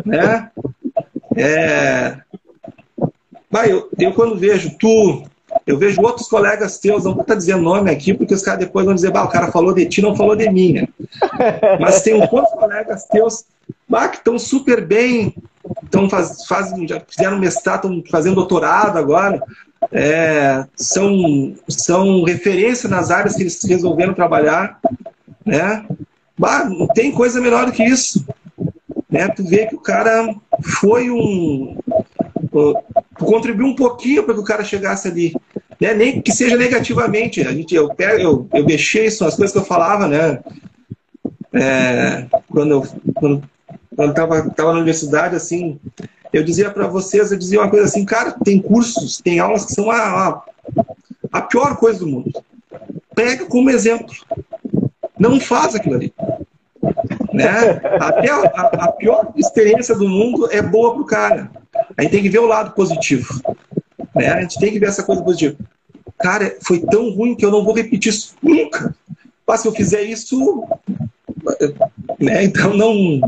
né? É, Vai, eu, eu quando vejo tu, eu vejo outros colegas teus, não vou estar dizendo nome aqui, porque os caras depois vão dizer, bah, o cara falou de ti, não falou de mim, né? Mas tem outros colegas teus bah, que estão super bem, estão faz, faz, já fizeram mestrado, estão fazendo doutorado agora, é, são, são referência nas áreas que eles resolveram trabalhar, né? Bah, não tem coisa melhor do que isso. Né? Tu vê que o cara foi um, contribuir um pouquinho para que o cara chegasse ali. Né? Nem que seja negativamente. A gente, eu, eu, eu deixei isso, as coisas que eu falava, né? É, quando eu quando, quando tava na universidade, assim, eu dizia para vocês, eu dizia uma coisa assim, cara, tem cursos, tem aulas que são a, a, a pior coisa do mundo. Pega como exemplo. Não faz aquilo ali. Né? Até a, a, pior experiência do mundo é boa para o cara. A gente tem que ver o lado positivo. Né? A gente tem que ver essa coisa positiva. Cara, foi tão ruim que eu não vou repetir isso nunca. Mas se eu fizer isso. Né? Então não.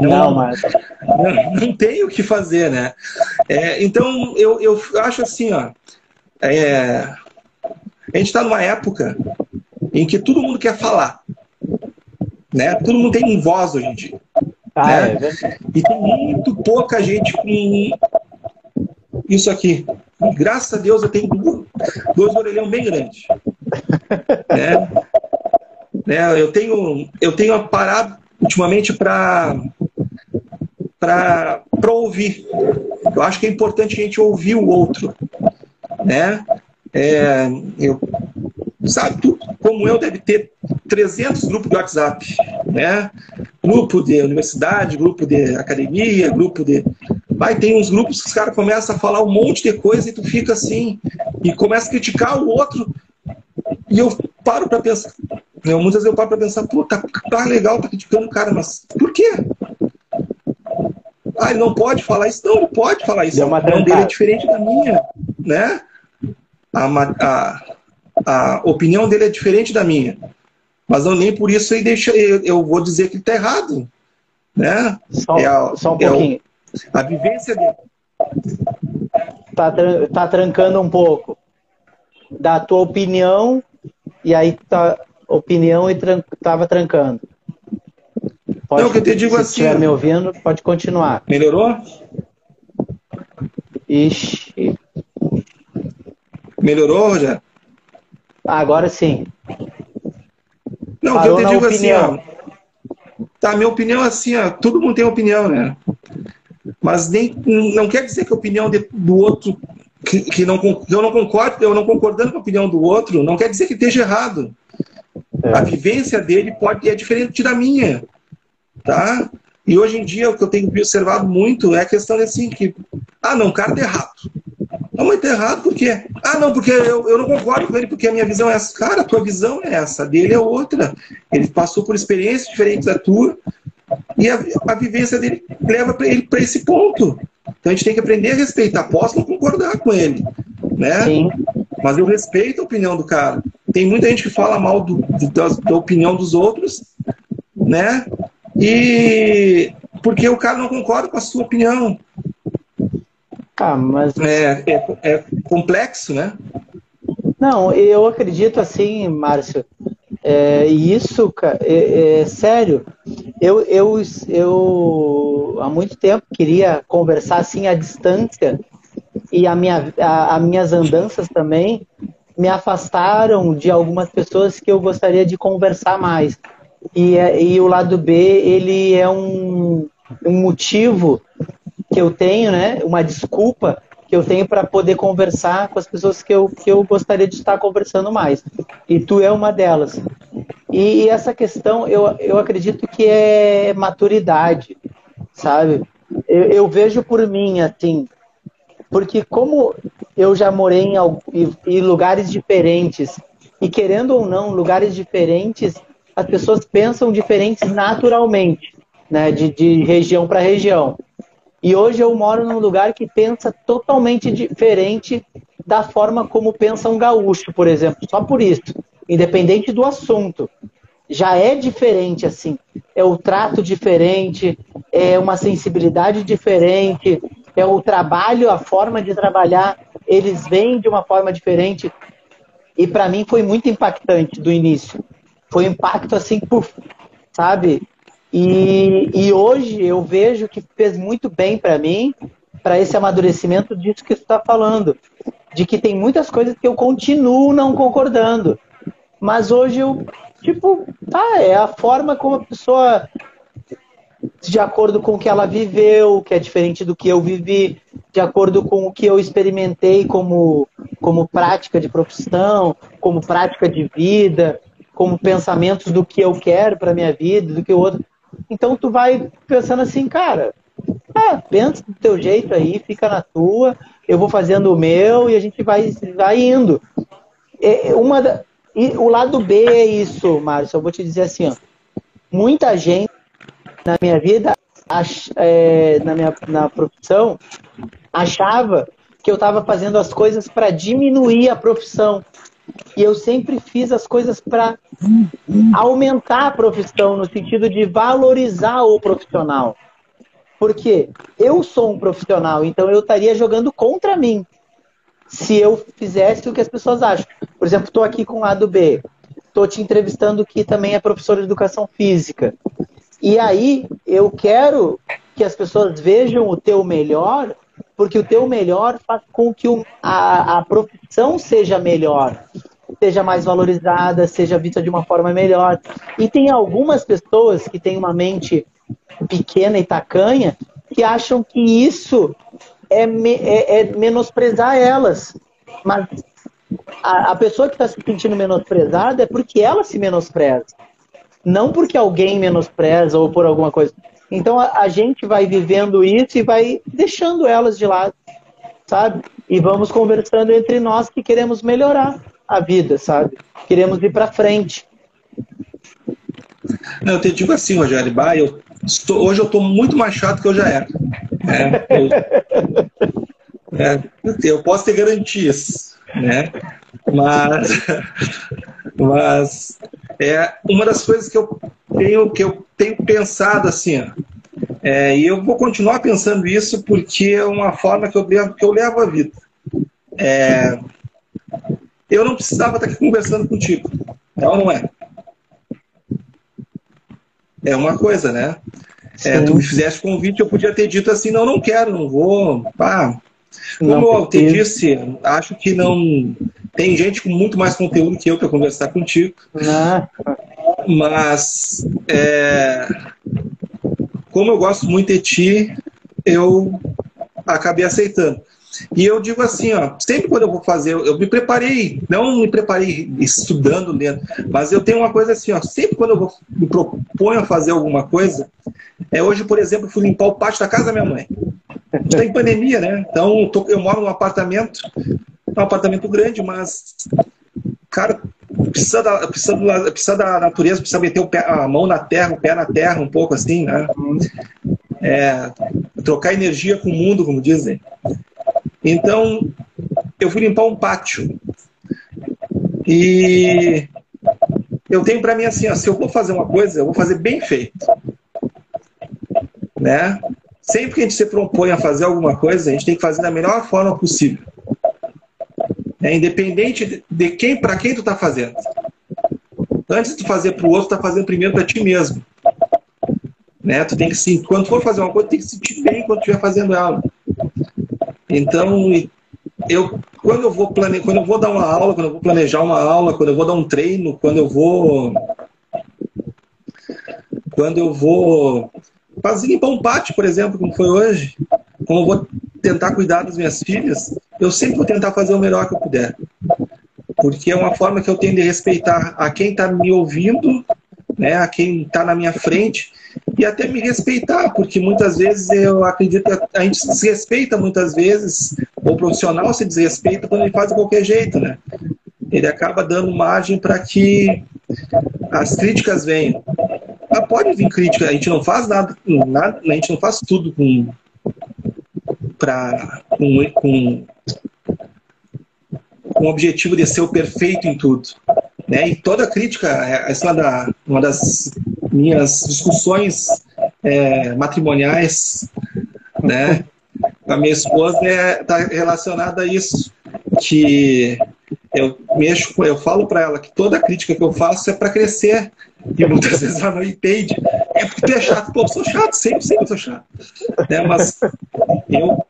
Não, mas... não, não tem o que fazer, né? É, então eu, eu acho assim, ó. É, a gente está numa época em que todo mundo quer falar. Né? Todo mundo tem voz hoje em dia. Ah, né? é e tem muito pouca gente com isso aqui. E, graças a Deus eu tenho dois orelhão bem grandes. né? né? Eu tenho eu tenho parado ultimamente para para ouvir. Eu acho que é importante a gente ouvir o outro, né? É, eu, sabe, tu, como eu, deve ter 300 grupos de WhatsApp, né? Grupo de universidade, grupo de academia, grupo de. Vai, tem uns grupos que os caras começam a falar um monte de coisa e tu fica assim, e começa a criticar o outro. E eu, paro para pensar. Eu, muitas vezes eu paro para pensar, pô, tá, tá legal, tá criticando o cara, mas por quê? Ah, ele não pode falar isso? Não, ele pode falar isso. A opinião dele é diferente da minha, né? A, a, a opinião dele é diferente da minha. Mas não nem por isso ele deixa, eu, eu vou dizer que ele está errado. Né? Só, é a, só um é pouquinho. A vivência dele. Tá, tá trancando um pouco. Da tua opinião, e aí tá opinião e tran, tava trancando. Pode, não, que eu te digo se assim. Se estiver me ouvindo, pode continuar. Melhorou? Ixi. Melhorou, Rogério? Agora sim. Não, Parou eu te digo assim, ó. Tá, minha opinião é assim, ó. Todo mundo tem opinião, né? Mas nem, não quer dizer que a opinião de, do outro, que, que, não, que eu não concordo, eu não concordando com a opinião do outro, não quer dizer que esteja errado. É. A vivência dele pode é diferente da minha, tá? E hoje em dia o que eu tenho observado muito é a questão assim que, ah, não, o cara tá errado. Não, mas tá errado por quê? Ah, não, porque eu, eu não concordo com ele, porque a minha visão é essa. Cara, a tua visão é essa, a dele é outra. Ele passou por experiências diferentes da tua e a, a vivência dele leva ele para esse ponto. Então a gente tem que aprender a respeitar. Posso não concordar com ele, né? Sim. Mas eu respeito a opinião do cara. Tem muita gente que fala mal do, do, da, da opinião dos outros, né? E porque o cara não concorda com a sua opinião. Ah, mas... É, é, é complexo, né? Não, eu acredito assim, Márcio, é, isso, é, é, sério, eu, eu, eu há muito tempo queria conversar assim à distância e a minha, a, as minhas andanças também me afastaram de algumas pessoas que eu gostaria de conversar mais. E, é, e o lado B, ele é um, um motivo que eu tenho, né? Uma desculpa que eu tenho para poder conversar com as pessoas que eu, que eu gostaria de estar conversando mais. E tu é uma delas. E, e essa questão, eu, eu acredito que é maturidade, sabe? Eu, eu, vejo por mim, assim, porque como eu já morei em, em, em lugares diferentes, e querendo ou não, lugares diferentes, as pessoas pensam diferentes naturalmente, né? De, de região para região. E hoje eu moro num lugar que pensa totalmente diferente da forma como pensa um gaúcho, por exemplo. Só por isso, independente do assunto. Já é diferente assim. É o trato diferente, é uma sensibilidade diferente, é o trabalho, a forma de trabalhar, eles vêm de uma forma diferente. E para mim foi muito impactante do início. Foi um impacto assim, puf, sabe? E, e hoje eu vejo que fez muito bem para mim, para esse amadurecimento disso que você está falando. De que tem muitas coisas que eu continuo não concordando. Mas hoje eu, tipo, tá, é a forma como a pessoa, de acordo com o que ela viveu, que é diferente do que eu vivi, de acordo com o que eu experimentei como, como prática de profissão, como prática de vida, como pensamentos do que eu quero para minha vida, do que o outro. Então tu vai pensando assim, cara, ah, pensa do teu jeito aí, fica na tua, eu vou fazendo o meu e a gente vai, vai indo. É uma da, e o lado B é isso, Márcio, eu vou te dizer assim, ó, muita gente na minha vida, ach, é, na minha na profissão, achava que eu estava fazendo as coisas para diminuir a profissão. E eu sempre fiz as coisas para aumentar a profissão, no sentido de valorizar o profissional. Porque eu sou um profissional, então eu estaria jogando contra mim se eu fizesse o que as pessoas acham. Por exemplo, estou aqui com o lado B, estou te entrevistando que também é professor de educação física. E aí eu quero que as pessoas vejam o teu melhor porque o teu melhor faz com que a, a profissão seja melhor, seja mais valorizada, seja vista de uma forma melhor. E tem algumas pessoas que têm uma mente pequena e tacanha que acham que isso é, me, é, é menosprezar elas. Mas a, a pessoa que está se sentindo menosprezada é porque ela se menospreza. Não porque alguém menospreza ou por alguma coisa. Então a, a, gente vai vivendo isso e vai deixando elas de lado, sabe? E vamos conversando entre nós que queremos melhorar. a vida, sabe? Queremos ir para frente. Não, eu te digo assim, Rogério, bah, eu estou, hoje eu estou muito mais chato que eu já era. É, eu, é, eu posso ter garantias, né? Mas, mas é uma das coisas que eu tenho que eu tenho pensado assim, é, e eu vou continuar pensando isso porque é uma forma que eu levo, que eu levo a vida. É, eu não precisava estar aqui conversando contigo. É ou não é? É uma coisa, né? É, tu me fizeste convite, eu podia ter dito assim, não, não quero, não vou. Ah, como não, eu te disse, acho que não. Tem gente com muito mais conteúdo que eu para conversar contigo. Não. Mas é, como eu gosto muito de ti, eu acabei aceitando. E eu digo assim, ó, sempre quando eu vou fazer, eu me preparei, não me preparei estudando dentro, mas eu tenho uma coisa assim, ó, sempre quando eu vou, me proponho a fazer alguma coisa, é hoje, por exemplo, fui limpar o pátio da casa da minha mãe. Está em pandemia, né? Então tô, eu moro num apartamento, um apartamento grande, mas cara, precisa da, precisa, da, precisa da natureza, precisa meter o pé, a mão na terra, o pé na terra, um pouco assim, né? É, trocar energia com o mundo, como dizem. Então, eu fui limpar um pátio. E eu tenho para mim assim, ó, se eu vou fazer uma coisa, eu vou fazer bem feito. Né? Sempre que a gente se propõe a fazer alguma coisa, a gente tem que fazer da melhor forma possível. É independente de quem, para quem tu está fazendo. Antes de tu fazer para o outro, tu tá fazendo primeiro para ti mesmo. Né? Tu tem que se, quando for fazer uma coisa, tem que se sentir bem quando estiver fazendo ela. Então, eu quando eu vou plane... quando eu vou dar uma aula, quando eu vou planejar uma aula, quando eu vou dar um treino, quando eu vou quando eu vou fazer limpar um pátio, por exemplo, como foi hoje, como eu vou tentar cuidar das minhas filhas, eu sempre vou tentar fazer o melhor que eu puder. Porque é uma forma que eu tenho de respeitar a quem está me ouvindo, né, a quem está na minha frente, e até me respeitar, porque muitas vezes eu acredito que a gente se desrespeita muitas vezes, o profissional se desrespeita quando ele faz de qualquer jeito, né? Ele acaba dando margem para que as críticas venham. Ah, pode vir crítica, a gente não faz nada, nada a gente não faz tudo com para com, com, com o objetivo de ser o perfeito em tudo. Né? E toda crítica, é, essa é uma, da, uma das minhas discussões é, matrimoniais né, com a minha esposa está é, tá relacionada a isso. Que eu mexo, eu falo para ela que toda crítica que eu faço é para crescer. E muitas vezes ela não entende. É porque tu é chato. Pô, eu sou chato, sempre, sempre sou chato. Né? Mas eu,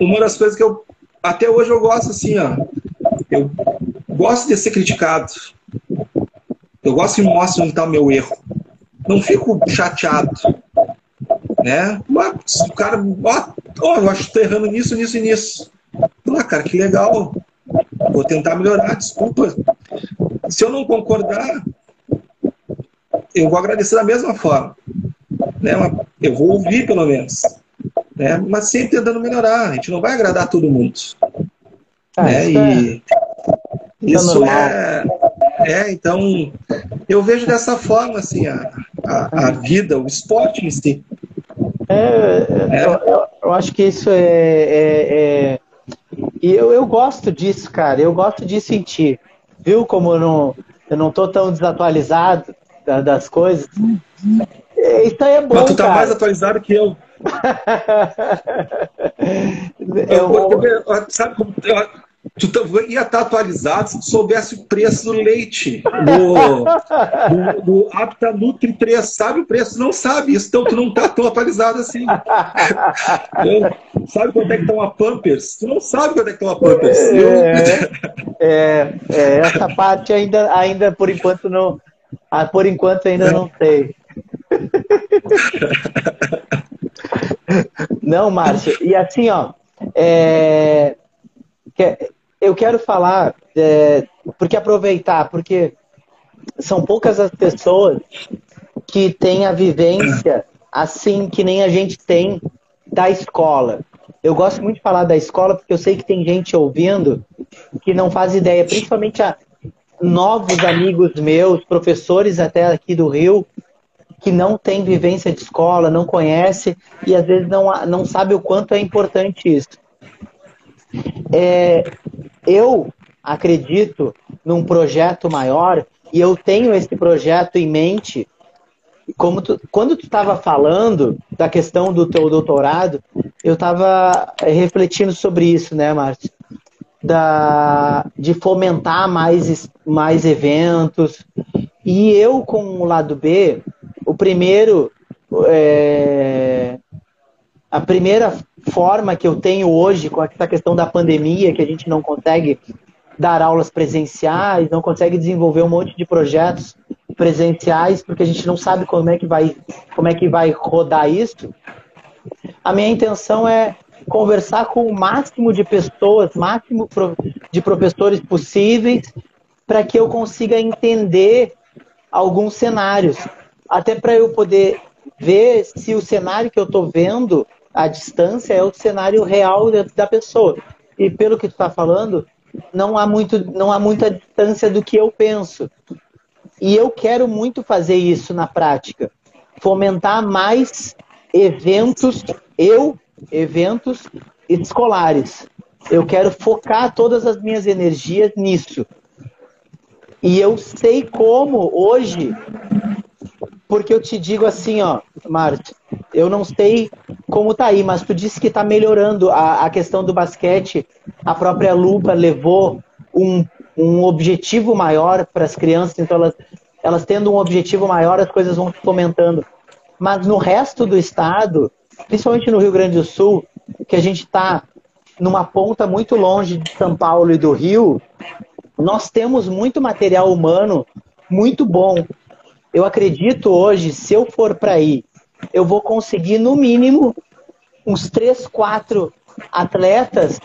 uma das coisas que eu, até hoje eu gosto assim, ó, eu gosto de ser criticado. Eu gosto de mostrar onde está o meu erro. Não fico chateado. Né? Mas o cara, ó, ó, eu acho que estou errando nisso, nisso e nisso. Ah, cara, que legal. Vou tentar melhorar, desculpa. Se eu não concordar, eu vou agradecer da mesma forma. Né? Eu vou ouvir, pelo menos. Né? Mas sempre tentando melhorar. A gente não vai agradar todo mundo. Ah, né? Isso, e é... isso é, é, então, eu vejo dessa forma, assim, a, a, a vida, o esporte em si. É, é. Eu, eu, acho que isso é. é, é... E eu, eu gosto disso, cara. Eu gosto de sentir. Viu como eu não, eu não tô tão desatualizado das coisas? Isso aí é bom. Mas tu tá cara. mais atualizado que eu. Eu, eu, sabe como. Tu ia estar atualizado se tu soubesse o preço do leite, do, do, do Apta Nutri 3. Sabe o preço? Não sabe isso, então tu não está tão atualizado assim. sabe quanto é que está uma Pampers? Tu não sabe quanto é que está uma Pampers. É, é, é, essa parte ainda, ainda por enquanto não. Ah, por enquanto ainda não sei. Não, Márcio. E assim, ó. É, eu quero falar, é, porque aproveitar, porque são poucas as pessoas que têm a vivência assim que nem a gente tem da escola. Eu gosto muito de falar da escola porque eu sei que tem gente ouvindo que não faz ideia, principalmente a, novos amigos meus, professores até aqui do Rio, que não tem vivência de escola, não conhece e às vezes não, não sabe o quanto é importante isso. É, eu acredito num projeto maior e eu tenho esse projeto em mente. Como tu, quando tu estava falando da questão do teu doutorado, eu estava refletindo sobre isso, né, Márcio? Da, de fomentar mais, mais eventos. E eu, com o lado B, o primeiro, é, a primeira forma que eu tenho hoje com essa questão da pandemia, que a gente não consegue dar aulas presenciais, não consegue desenvolver um monte de projetos presenciais, porque a gente não sabe como é que vai, como é que vai rodar isso. A minha intenção é conversar com o máximo de pessoas, máximo de professores possíveis, para que eu consiga entender alguns cenários, até para eu poder ver se o cenário que eu estou vendo à distância é o cenário real da pessoa. E pelo que tu está falando, não há, muito, não há muita distância do que eu penso. E eu quero muito fazer isso na prática. Fomentar mais eventos, eu, eventos escolares. Eu quero focar todas as minhas energias nisso. E eu sei como hoje, porque eu te digo assim, ó, Márcio, eu não sei como tá aí, mas tu disse que tá melhorando a, a questão do basquete. A própria Lupa levou um, um objetivo maior para as crianças, então elas, elas tendo um objetivo maior, as coisas vão se fomentando. Mas no resto do estado, principalmente no Rio Grande do Sul, que a gente está numa ponta muito longe de São Paulo e do Rio, nós temos muito material humano muito bom. Eu acredito hoje, se eu for para aí eu vou conseguir, no mínimo, uns três, quatro atletas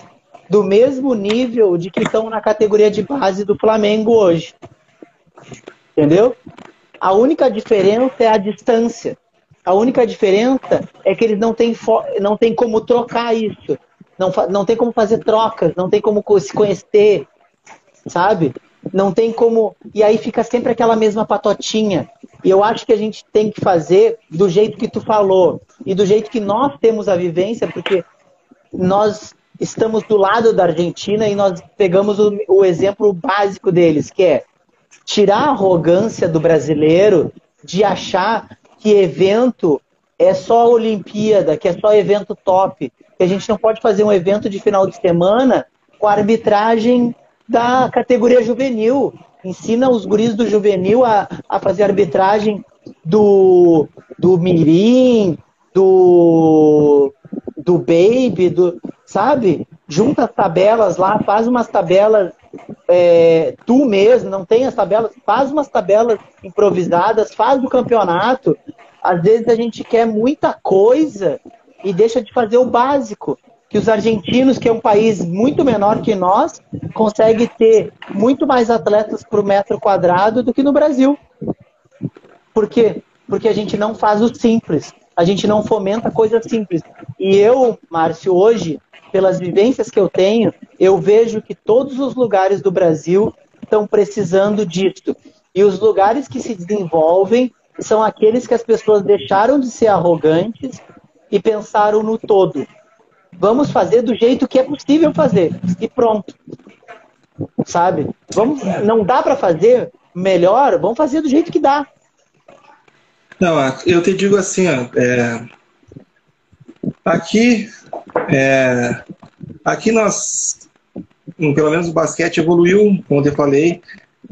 do mesmo nível de que estão na categoria de base do Flamengo hoje. Entendeu? A única diferença é a distância. A única diferença é que eles não têm, não têm como trocar isso. Não, não tem como fazer trocas, não tem como se conhecer, sabe? Não tem como. E aí fica sempre aquela mesma patotinha. E eu acho que a gente tem que fazer do jeito que tu falou e do jeito que nós temos a vivência, porque nós estamos do lado da Argentina e nós pegamos o, o exemplo básico deles, que é tirar a arrogância do brasileiro de achar que evento é só Olimpíada, que é só evento top, que a gente não pode fazer um evento de final de semana com a arbitragem da categoria juvenil ensina os guris do juvenil a, a fazer arbitragem do, do mirim, do, do baby, do, sabe? Junta as tabelas lá, faz umas tabelas é, tu mesmo, não tem as tabelas, faz umas tabelas improvisadas, faz o campeonato. Às vezes a gente quer muita coisa e deixa de fazer o básico que os argentinos, que é um país muito menor que nós, consegue ter muito mais atletas por metro quadrado do que no Brasil. Por quê? Porque a gente não faz o simples, a gente não fomenta coisas simples. E eu, Márcio, hoje, pelas vivências que eu tenho, eu vejo que todos os lugares do Brasil estão precisando disso. E os lugares que se desenvolvem são aqueles que as pessoas deixaram de ser arrogantes e pensaram no todo. Vamos fazer do jeito que é possível fazer. E pronto. Sabe? Vamos, não dá para fazer melhor, vamos fazer do jeito que dá. Não, eu te digo assim, ó, é, aqui, é, aqui nós, pelo menos o basquete evoluiu, como eu falei,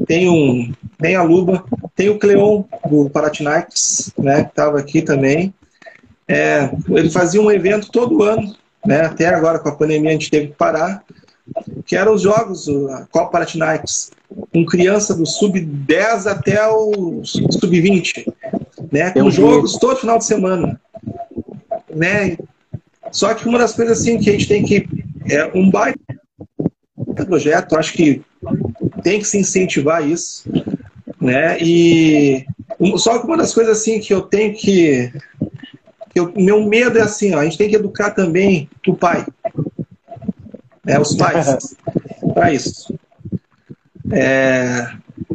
tem um, tem a Luba, tem o Cleon do Paratinax, né, que estava aqui também. É, ele fazia um evento todo ano né? Até agora com a pandemia a gente teve que parar, que eram os jogos, a Copa Panathinaikos, com criança do sub-10 até o sub-20, né? Com jogos todo final de semana, né? Só que uma das coisas assim que a gente tem que é um baita projeto, acho que tem que se incentivar isso, né? E só que uma das coisas assim que eu tenho que o meu medo é assim, ó, a gente tem que educar também o pai. Né, os pais. para isso. É,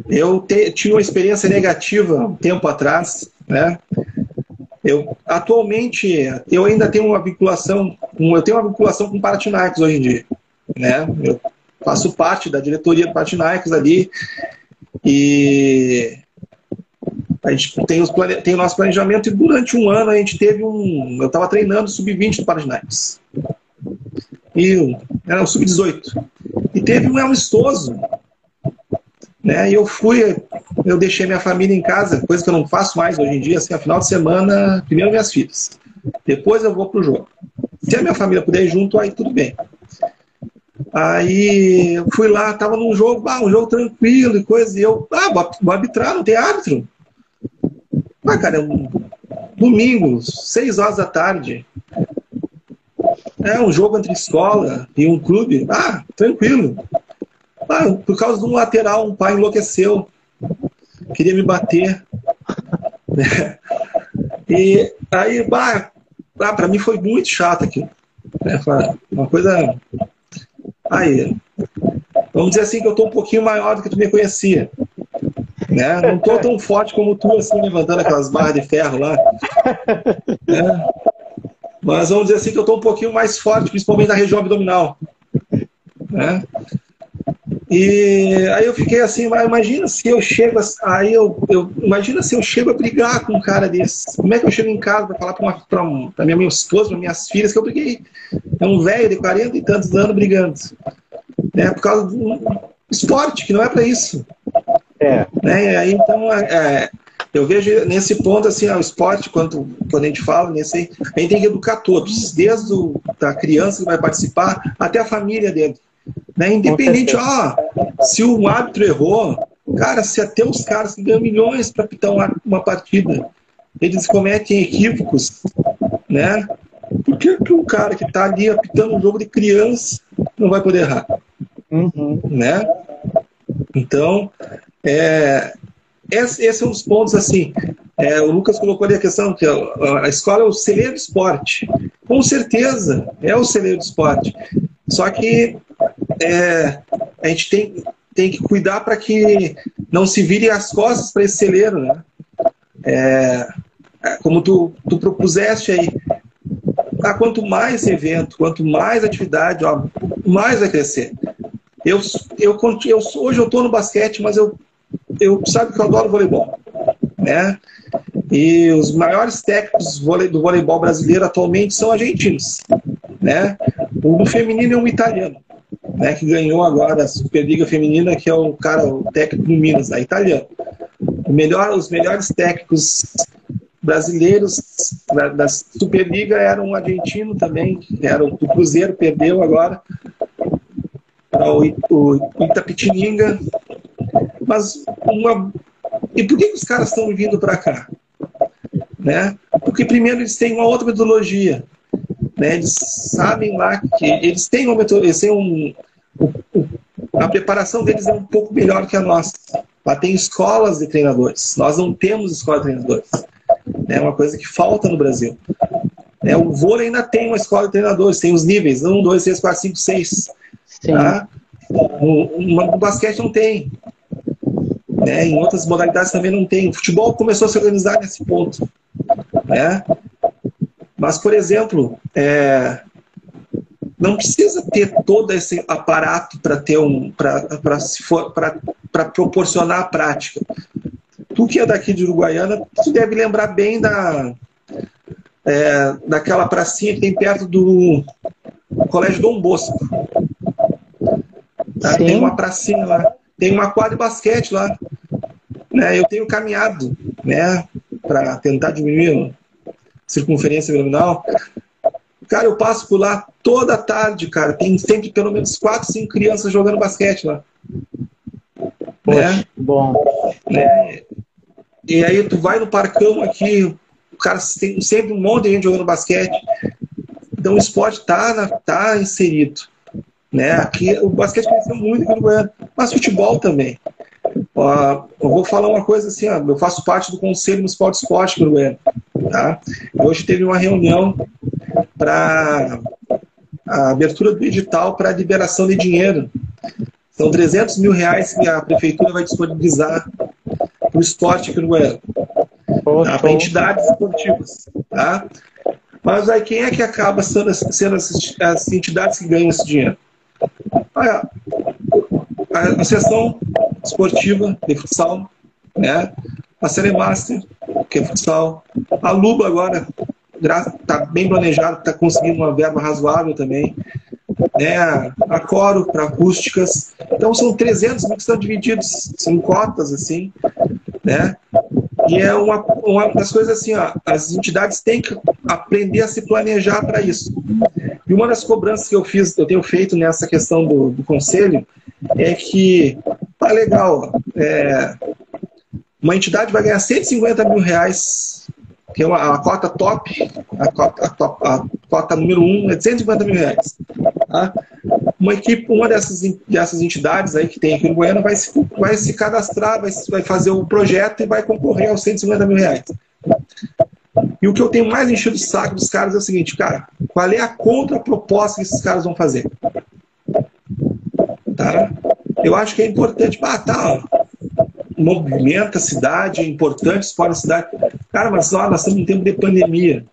Eu te, tinha uma experiência negativa um tempo atrás, né? Eu atualmente eu ainda tenho uma vinculação, eu tenho uma vinculação com o Panathinaikos hoje em dia, né? Eu faço parte da diretoria do Panathinaikos ali e a gente tem, os, tem o nosso planejamento e durante um ano a gente teve um. Eu estava treinando sub-20 do Panathinaikos. E era o sub-18. E teve um amistoso. Né? E eu fui, eu deixei minha família em casa, coisa que eu não faço mais hoje em dia, assim, a final de semana, primeiro minhas filhas. Depois eu vou pro jogo. Se a minha família puder ir junto, aí tudo bem. Aí eu fui lá, tava num jogo, ah, um jogo tranquilo e coisa, e eu, ah, vou arbitrar, não tem árbitro. Ah, cara, é um domingo, seis horas da tarde. É um jogo entre escola e um clube. Ah, tranquilo. Ah, por causa de um lateral, um pai enlouqueceu. Queria me bater. E aí, bah, ah, para mim foi muito chato aqui. É, uma coisa. Aí, vamos dizer assim que eu estou um pouquinho maior do que tu me conhecia. Né? Não estou tão forte como tu, assim, levantando aquelas barras de ferro lá. Né? Mas vamos dizer assim que eu estou um pouquinho mais forte, principalmente na região abdominal. Né? E aí eu fiquei assim, imagina se eu chego, aí eu, eu, imagina se eu chego a brigar com um cara desse. Como é que eu chego em casa para falar para minha, minha esposa, para minhas filhas que eu briguei? É um velho de 40 e tantos anos brigando. Né? Por causa do esporte, que não é para isso. É. Né? Aí, então, é, é, eu vejo nesse ponto, assim, o esporte, quando, quando a gente fala nesse a gente tem que educar todos, desde o, da criança que vai participar até a família dele. Né? Independente, ó, se o árbitro errou, cara, se até os caras que ganham milhões para apitar uma, uma partida, eles cometem equívocos, né? Por que, que um cara que está ali apitando um jogo de criança não vai poder errar? Uhum. Né? Então, é, esse, esse é um dos pontos assim. É, o Lucas colocou ali a questão que a, a escola é o celeiro do esporte. Com certeza, é o celeiro do esporte. Só que é, a gente tem, tem que cuidar para que não se vire as costas para esse celeiro, né? É, é, como tu, tu propuseste aí, ah, quanto mais evento, quanto mais atividade, ó, mais vai crescer. Eu, eu, eu, hoje eu estou no basquete, mas eu eu sabe que eu adoro voleibol, né? E os maiores técnicos do voleibol brasileiro atualmente são argentinos, né? O do feminino é um italiano, né? Que ganhou agora a Superliga Feminina, que é o cara, o técnico do Minas, é italiano. O melhor, os melhores técnicos brasileiros da, da Superliga eram um argentino também, era o Cruzeiro, perdeu agora. O, o Itapetininga, mas uma... e por que os caras estão vindo para cá? Né? Porque primeiro eles têm uma outra metodologia. Né? Eles sabem lá que eles têm uma metodologia, eles têm um, a preparação deles é um pouco melhor que a nossa. Lá tem escolas de treinadores. Nós não temos escola de treinadores. É uma coisa que falta no Brasil. É, o vôlei ainda tem uma escola de treinadores, tem os níveis, 1, 2, 3, 4, 5, 6. Tá? O, o basquete não tem. Né? Em outras modalidades também não tem. O futebol começou a se organizar nesse ponto. Né? Mas, por exemplo, é, não precisa ter todo esse aparato para ter um para proporcionar a prática. Tu que é daqui de Uruguaiana, tu deve lembrar bem da é, daquela pracinha que tem perto do Colégio Dom Bosco. Tá? Tem uma pracinha lá, tem uma quadra de basquete lá. Né? Eu tenho caminhado né, para tentar diminuir a circunferência abdominal. Cara, eu passo por lá toda tarde, cara. Tem sempre pelo menos quatro, cinco crianças jogando basquete lá. Poxa, né? bom. Né? E aí tu vai no parcão aqui, o cara tem sempre um monte de gente jogando basquete. Então o esporte tá, tá inserido. Né? Aqui, o basquete cresceu muito aqui no Goiânia, mas futebol também. Uh, eu vou falar uma coisa assim, ó, eu faço parte do Conselho Municipal de Esporte do Goiânia. Tá? Hoje teve uma reunião para a abertura do edital para liberação de dinheiro. São 300 mil reais que a prefeitura vai disponibilizar para o esporte aqui no Goiânia. Tá? Para entidades esportivas. Tá? Mas aí quem é que acaba sendo, sendo as, as entidades que ganham esse dinheiro? A, a, a seção esportiva de futsal, né? a Celemaster, que é futsal, a Luba agora está bem planejado, está conseguindo uma verba razoável também, né? a Coro para acústicas. Então são 300 mil que estão divididos, são cotas assim, né? E é uma, uma das coisas assim, ó, as entidades têm que aprender a se planejar para isso. E uma das cobranças que eu fiz, eu tenho feito nessa questão do, do conselho, é que tá legal, é, uma entidade vai ganhar 150 mil reais, que é uma, a cota top, a cota, a, top, a cota número um é de 150 mil reais. Tá? Uma equipe, uma dessas, dessas entidades aí que tem aqui no Goiânia vai se, vai se cadastrar, vai, vai fazer o projeto e vai concorrer aos 150 mil reais. E o que eu tenho mais enchido o saco dos caras é o seguinte, cara, qual é a contraproposta que esses caras vão fazer? Tá? Eu acho que é importante, ah, tá, movimenta a cidade, é importante expor a cidade. Cara, mas ó, nós estamos em tempo de pandemia.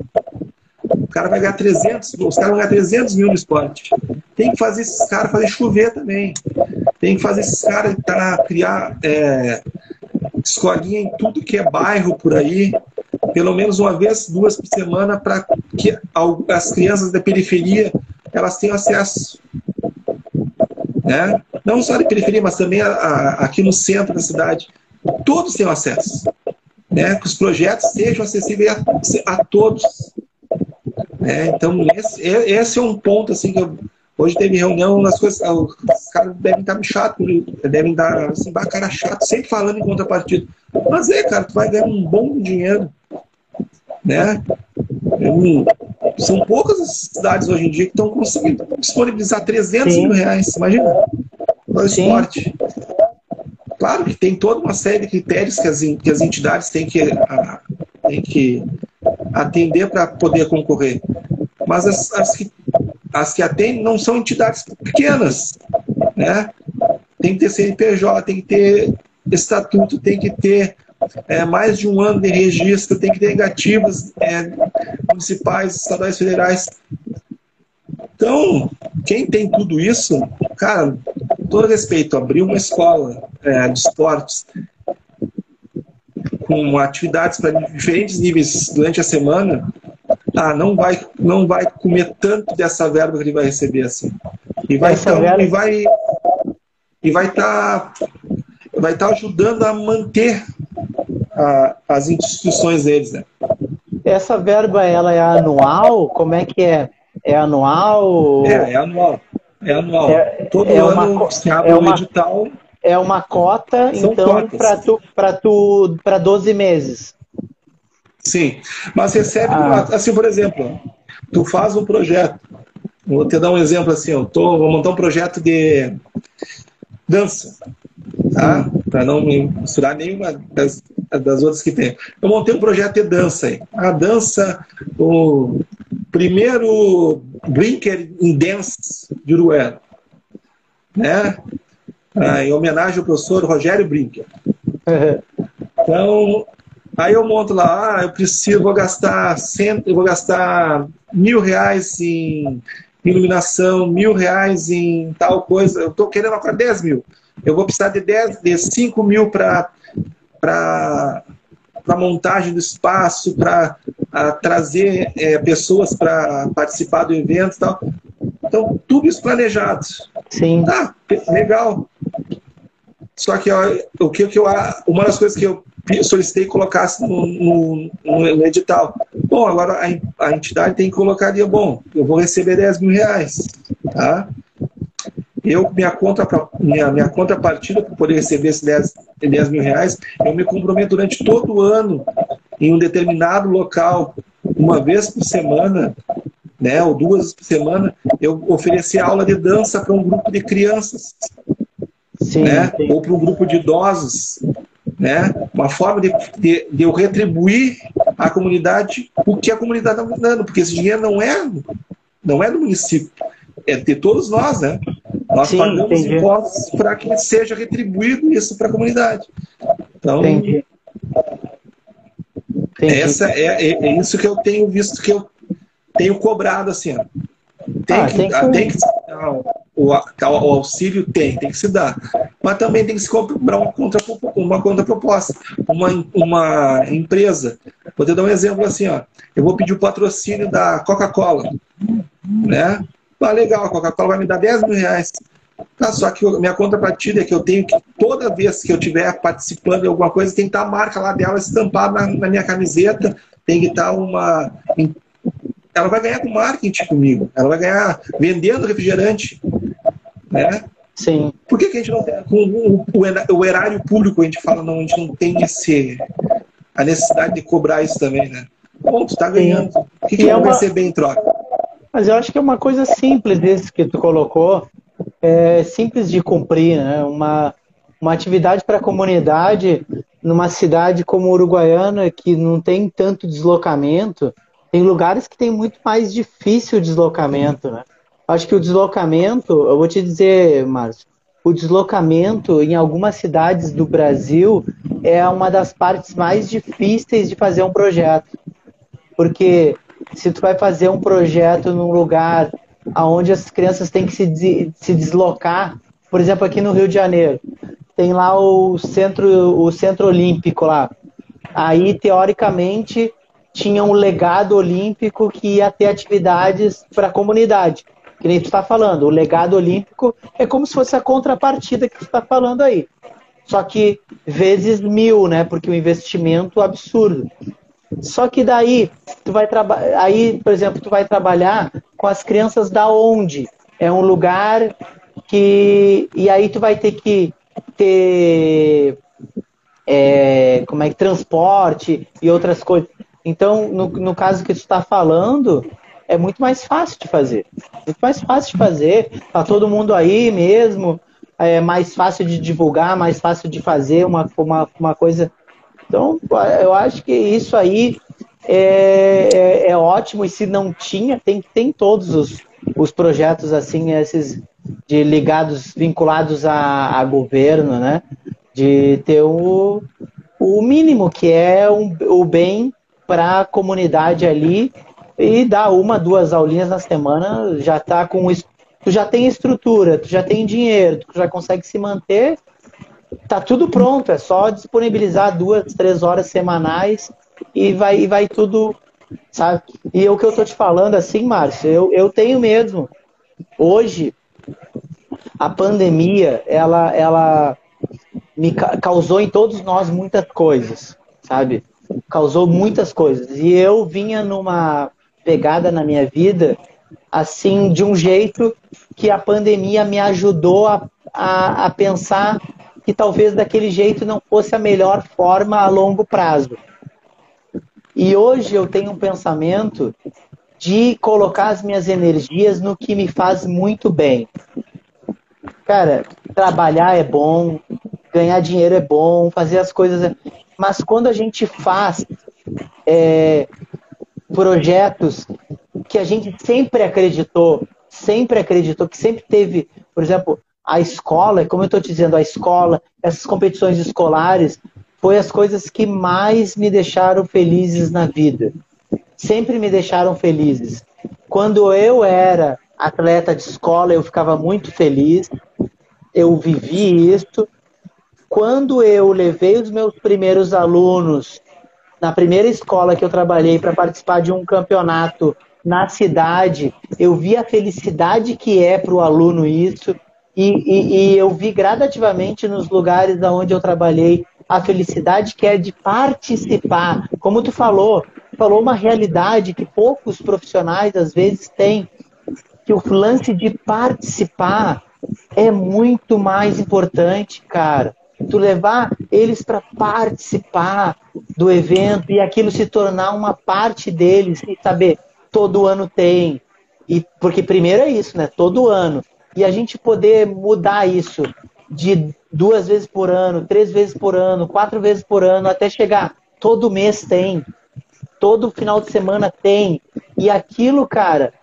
O cara vai ganhar 300, os caras vão ganhar 300 mil no esporte. Tem que fazer esses caras fazer chover também. Tem que fazer esses caras tá, criar é, escolinha em tudo que é bairro por aí, pelo menos uma vez, duas por semana, para que as crianças da periferia elas tenham acesso. Né? Não só da periferia, mas também a, a, aqui no centro da cidade. Todos tenham acesso. Né? Que os projetos sejam acessíveis a, a todos. Né? Então, esse, esse é um ponto assim que eu, Hoje teve reunião, as coisas, os caras devem estar chato, devem dar assim, cara chato, sempre falando em contrapartida. Mas é, cara, tu vai ganhar um bom dinheiro. Né? são poucas as cidades hoje em dia que estão conseguindo disponibilizar 300 Sim. mil reais, imagina, para o esporte. Claro que tem toda uma série de critérios que as, que as entidades têm que, a, têm que atender para poder concorrer. Mas as, as, que, as que atendem não são entidades pequenas. Né? Tem que ter CNPJ, tem que ter estatuto, tem que ter é, mais de um ano de registro, tem que ter negativas é, municipais, estaduais, federais. Então, quem tem tudo isso, cara, com todo respeito, abrir uma escola é, de esportes com atividades para diferentes níveis durante a semana, ah, não vai, não vai comer tanto dessa verba que ele vai receber assim. E vai estar verba... e vai e vai estar tá, vai estar tá ajudando a manter a, as instituições deles, né? Essa verba ela é anual? Como é que é? É anual? É, é anual. É anual. É, Todo é ano uma, se abre é um edital. É uma cota, São então, para tu, tu, para 12 meses. Sim, mas recebe, ah. assim, por exemplo, tu faz um projeto. Vou te dar um exemplo assim, eu tô, vou montar um projeto de dança, tá? Para não misturar nenhuma das, das outras que tem. Eu montei um projeto de dança aí. A dança, o primeiro Brinker em Dance de Uruguai, né? Ah, em homenagem ao professor Rogério Brinker. Então, aí eu monto lá, ah, eu preciso, vou gastar cento, eu vou gastar mil reais em iluminação, mil reais em tal coisa, eu estou querendo agora 10 mil. Eu vou precisar de, 10, de 5 mil para para montagem do espaço, para trazer é, pessoas para participar do evento e tal. Então, tudo isso planejado. Sim. Tá, legal. Só que ó, o que, que eu, uma das coisas que eu solicitei colocasse no, no, no edital. Bom, agora a, a entidade tem que colocar ali, bom, eu vou receber 10 mil reais. Tá? Eu, minha, conta, minha, minha contrapartida para poder receber esses 10, 10 mil reais, eu me comprometo durante todo o ano em um determinado local, uma vez por semana, né, ou duas por semana, eu oferecer aula de dança para um grupo de crianças, sim, né, sim. ou para um grupo de idosos, né, uma forma de, de, de eu retribuir à comunidade o que a comunidade está dando, porque esse dinheiro não é, não é do município, é de todos nós, né? Nós Sim, pagamos entendi. impostos para que seja retribuído isso para a comunidade. Então, entendi. Entendi. Essa é, é, é, isso que eu tenho visto que eu tenho cobrado assim. Ó. Tem, ah, que, tem, que... tem que o, o, auxílio tem, tem que se dar. Mas também tem que se cobrar uma, contra, uma contraproposta. Uma, uma empresa. Vou te dar um exemplo assim, ó. Eu vou pedir o patrocínio da Coca-Cola. Né? Ah, legal, a Coca-Cola vai me dar 10 mil reais. Tá, só que minha contrapartida é que eu tenho que, toda vez que eu estiver participando de alguma coisa, tem que estar a marca lá dela estampada na, na minha camiseta, tem que estar uma. Ela vai ganhar com marketing comigo, ela vai ganhar vendendo refrigerante. Né? Sim. Por que, que a gente não tem. Com o, erário público, a gente fala, não, a gente não tem esse, a necessidade de cobrar isso também, né? Ponto, está ganhando. Sim. O que, que eu é uma... receber em troca? Mas eu acho que é uma coisa simples desse que tu colocou, é simples de cumprir, né? Uma, uma atividade para a comunidade numa cidade como Uruguaiana, que não tem tanto deslocamento, tem lugares que tem muito mais difícil o deslocamento, né? Acho que o deslocamento, eu vou te dizer, Márcio, o deslocamento em algumas cidades do Brasil é uma das partes mais difíceis de fazer um projeto. Porque se tu vai fazer um projeto num lugar onde as crianças têm que se, se deslocar, por exemplo, aqui no Rio de Janeiro, tem lá o centro, o centro olímpico lá. Aí, teoricamente, tinha um legado olímpico que ia ter atividades para a comunidade. Que nem tu está falando, o legado olímpico é como se fosse a contrapartida que tu está falando aí. Só que vezes mil, né? Porque o investimento é absurdo. Só que daí, tu vai trabalhar. Aí, por exemplo, tu vai trabalhar com as crianças da onde? É um lugar que. E aí tu vai ter que ter. É, como é que transporte e outras coisas. Então, no, no caso que tu está falando, é muito mais fácil de fazer. Muito mais fácil de fazer. Tá todo mundo aí mesmo. É mais fácil de divulgar, mais fácil de fazer uma, uma, uma coisa então, eu acho que isso aí é, é, é ótimo, e se não tinha, tem, tem todos os, os projetos assim, esses de ligados, vinculados a, a governo, né? De ter o, o mínimo, que é um, o bem para a comunidade ali e dar uma, duas aulinhas na semana, já tá com tu já tem estrutura, tu já tem dinheiro, tu já consegue se manter, tá tudo pronto, é só disponibilizar duas, três horas semanais e vai, e vai tudo, sabe? E o que eu tô te falando assim, Márcio, eu, eu tenho mesmo. Hoje, a pandemia, ela, ela me causou em todos nós muitas coisas, sabe? Causou muitas coisas. E eu vinha numa pegada na minha vida, assim, de um jeito que a pandemia me ajudou a, a, a pensar que talvez daquele jeito não fosse a melhor forma a longo prazo. E hoje eu tenho um pensamento de colocar as minhas energias no que me faz muito bem. Cara, trabalhar é bom, ganhar dinheiro é bom, fazer as coisas. É... Mas quando a gente faz é, projetos que a gente sempre acreditou, sempre acreditou, que sempre teve, por exemplo, a escola, como eu estou dizendo, a escola, essas competições escolares, foi as coisas que mais me deixaram felizes na vida. Sempre me deixaram felizes. Quando eu era atleta de escola, eu ficava muito feliz. Eu vivi isso. Quando eu levei os meus primeiros alunos na primeira escola que eu trabalhei para participar de um campeonato na cidade, eu vi a felicidade que é para o aluno isso. E, e, e, eu vi gradativamente nos lugares onde eu trabalhei a felicidade que é de participar. Como tu falou, falou uma realidade que poucos profissionais às vezes têm, que o lance de participar é muito mais importante, cara. Tu levar eles para participar do evento e aquilo se tornar uma parte deles e saber todo ano tem. E porque primeiro é isso, né? Todo ano e a gente poder mudar isso de duas vezes por ano, três vezes por ano, quatro vezes por ano, até chegar todo mês tem, todo final de semana tem. E aquilo, cara,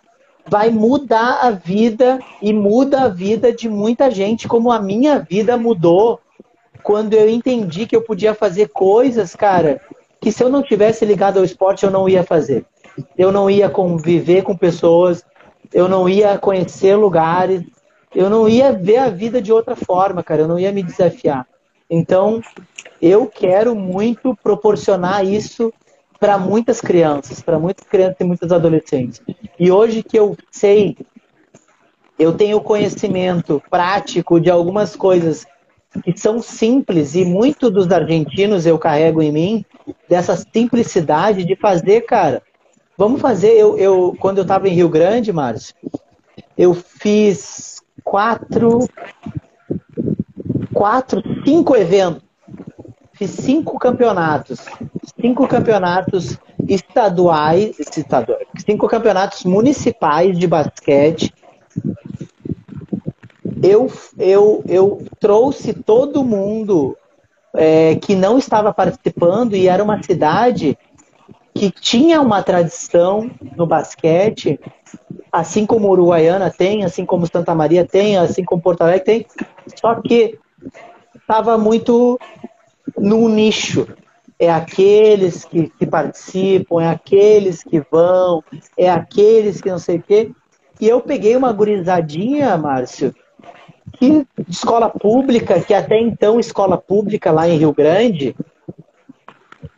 vai mudar a vida e muda a vida de muita gente, como a minha vida mudou quando eu entendi que eu podia fazer coisas, cara, que se eu não tivesse ligado ao esporte eu não ia fazer. Eu não ia conviver com pessoas, eu não ia conhecer lugares, eu não ia ver a vida de outra forma, cara, eu não ia me desafiar. Então, eu quero muito proporcionar isso para muitas crianças, para muitas crianças e muitos adolescentes. E hoje que eu sei, eu tenho conhecimento prático de algumas coisas que são simples e muito dos argentinos eu carrego em mim dessa simplicidade de fazer, cara. Vamos fazer. Eu, eu quando eu estava em Rio Grande, Márcio, eu fiz quatro, quatro, cinco eventos. Fiz cinco campeonatos, cinco campeonatos estaduais, estaduais, cinco campeonatos municipais de basquete eu, eu, eu trouxe todo mundo é, que não estava participando e era uma cidade que tinha uma tradição no basquete, assim como Uruguaiana tem, assim como Santa Maria tem, assim como Porto Alegre tem, só que estava muito no nicho. É aqueles que, que participam, é aqueles que vão, é aqueles que não sei o quê. E eu peguei uma gurizadinha, Márcio, que escola pública, que até então escola pública lá em Rio Grande,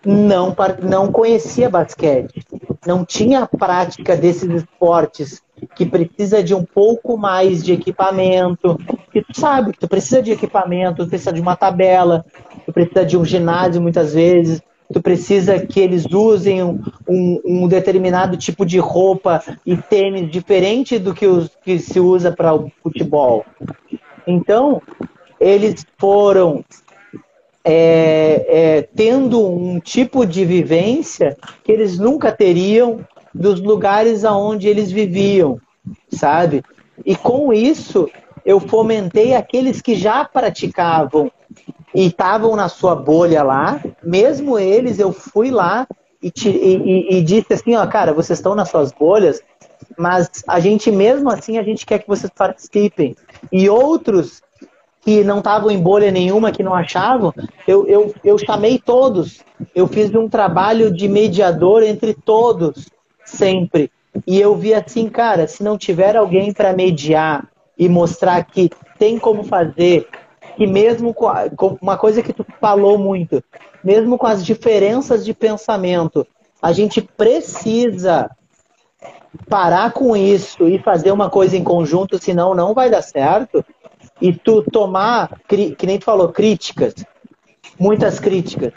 não, não conhecia basquete, não tinha prática desses esportes que precisa de um pouco mais de equipamento, que tu sabe que tu precisa de equipamento, tu precisa de uma tabela, tu precisa de um ginásio muitas vezes, tu precisa que eles usem um, um, um determinado tipo de roupa e tênis diferente do que, os, que se usa para o futebol. Então, eles foram é, é, tendo um tipo de vivência que eles nunca teriam dos lugares aonde eles viviam, sabe? E com isso, eu fomentei aqueles que já praticavam e estavam na sua bolha lá, mesmo eles, eu fui lá e, e, e, disse assim, ó, cara, vocês estão nas suas bolhas, mas a gente mesmo assim, a gente quer que vocês participem. E outros que não estavam em bolha nenhuma, que não achavam, eu, eu, eu chamei todos. Eu fiz um trabalho de mediador entre todos, sempre. E eu vi assim, cara, se não tiver alguém para mediar e mostrar que tem como fazer, que mesmo com, a, com uma coisa que tu falou muito, mesmo com as diferenças de pensamento, a gente precisa parar com isso e fazer uma coisa em conjunto, senão não vai dar certo. E tu tomar, que nem tu falou, críticas, muitas críticas,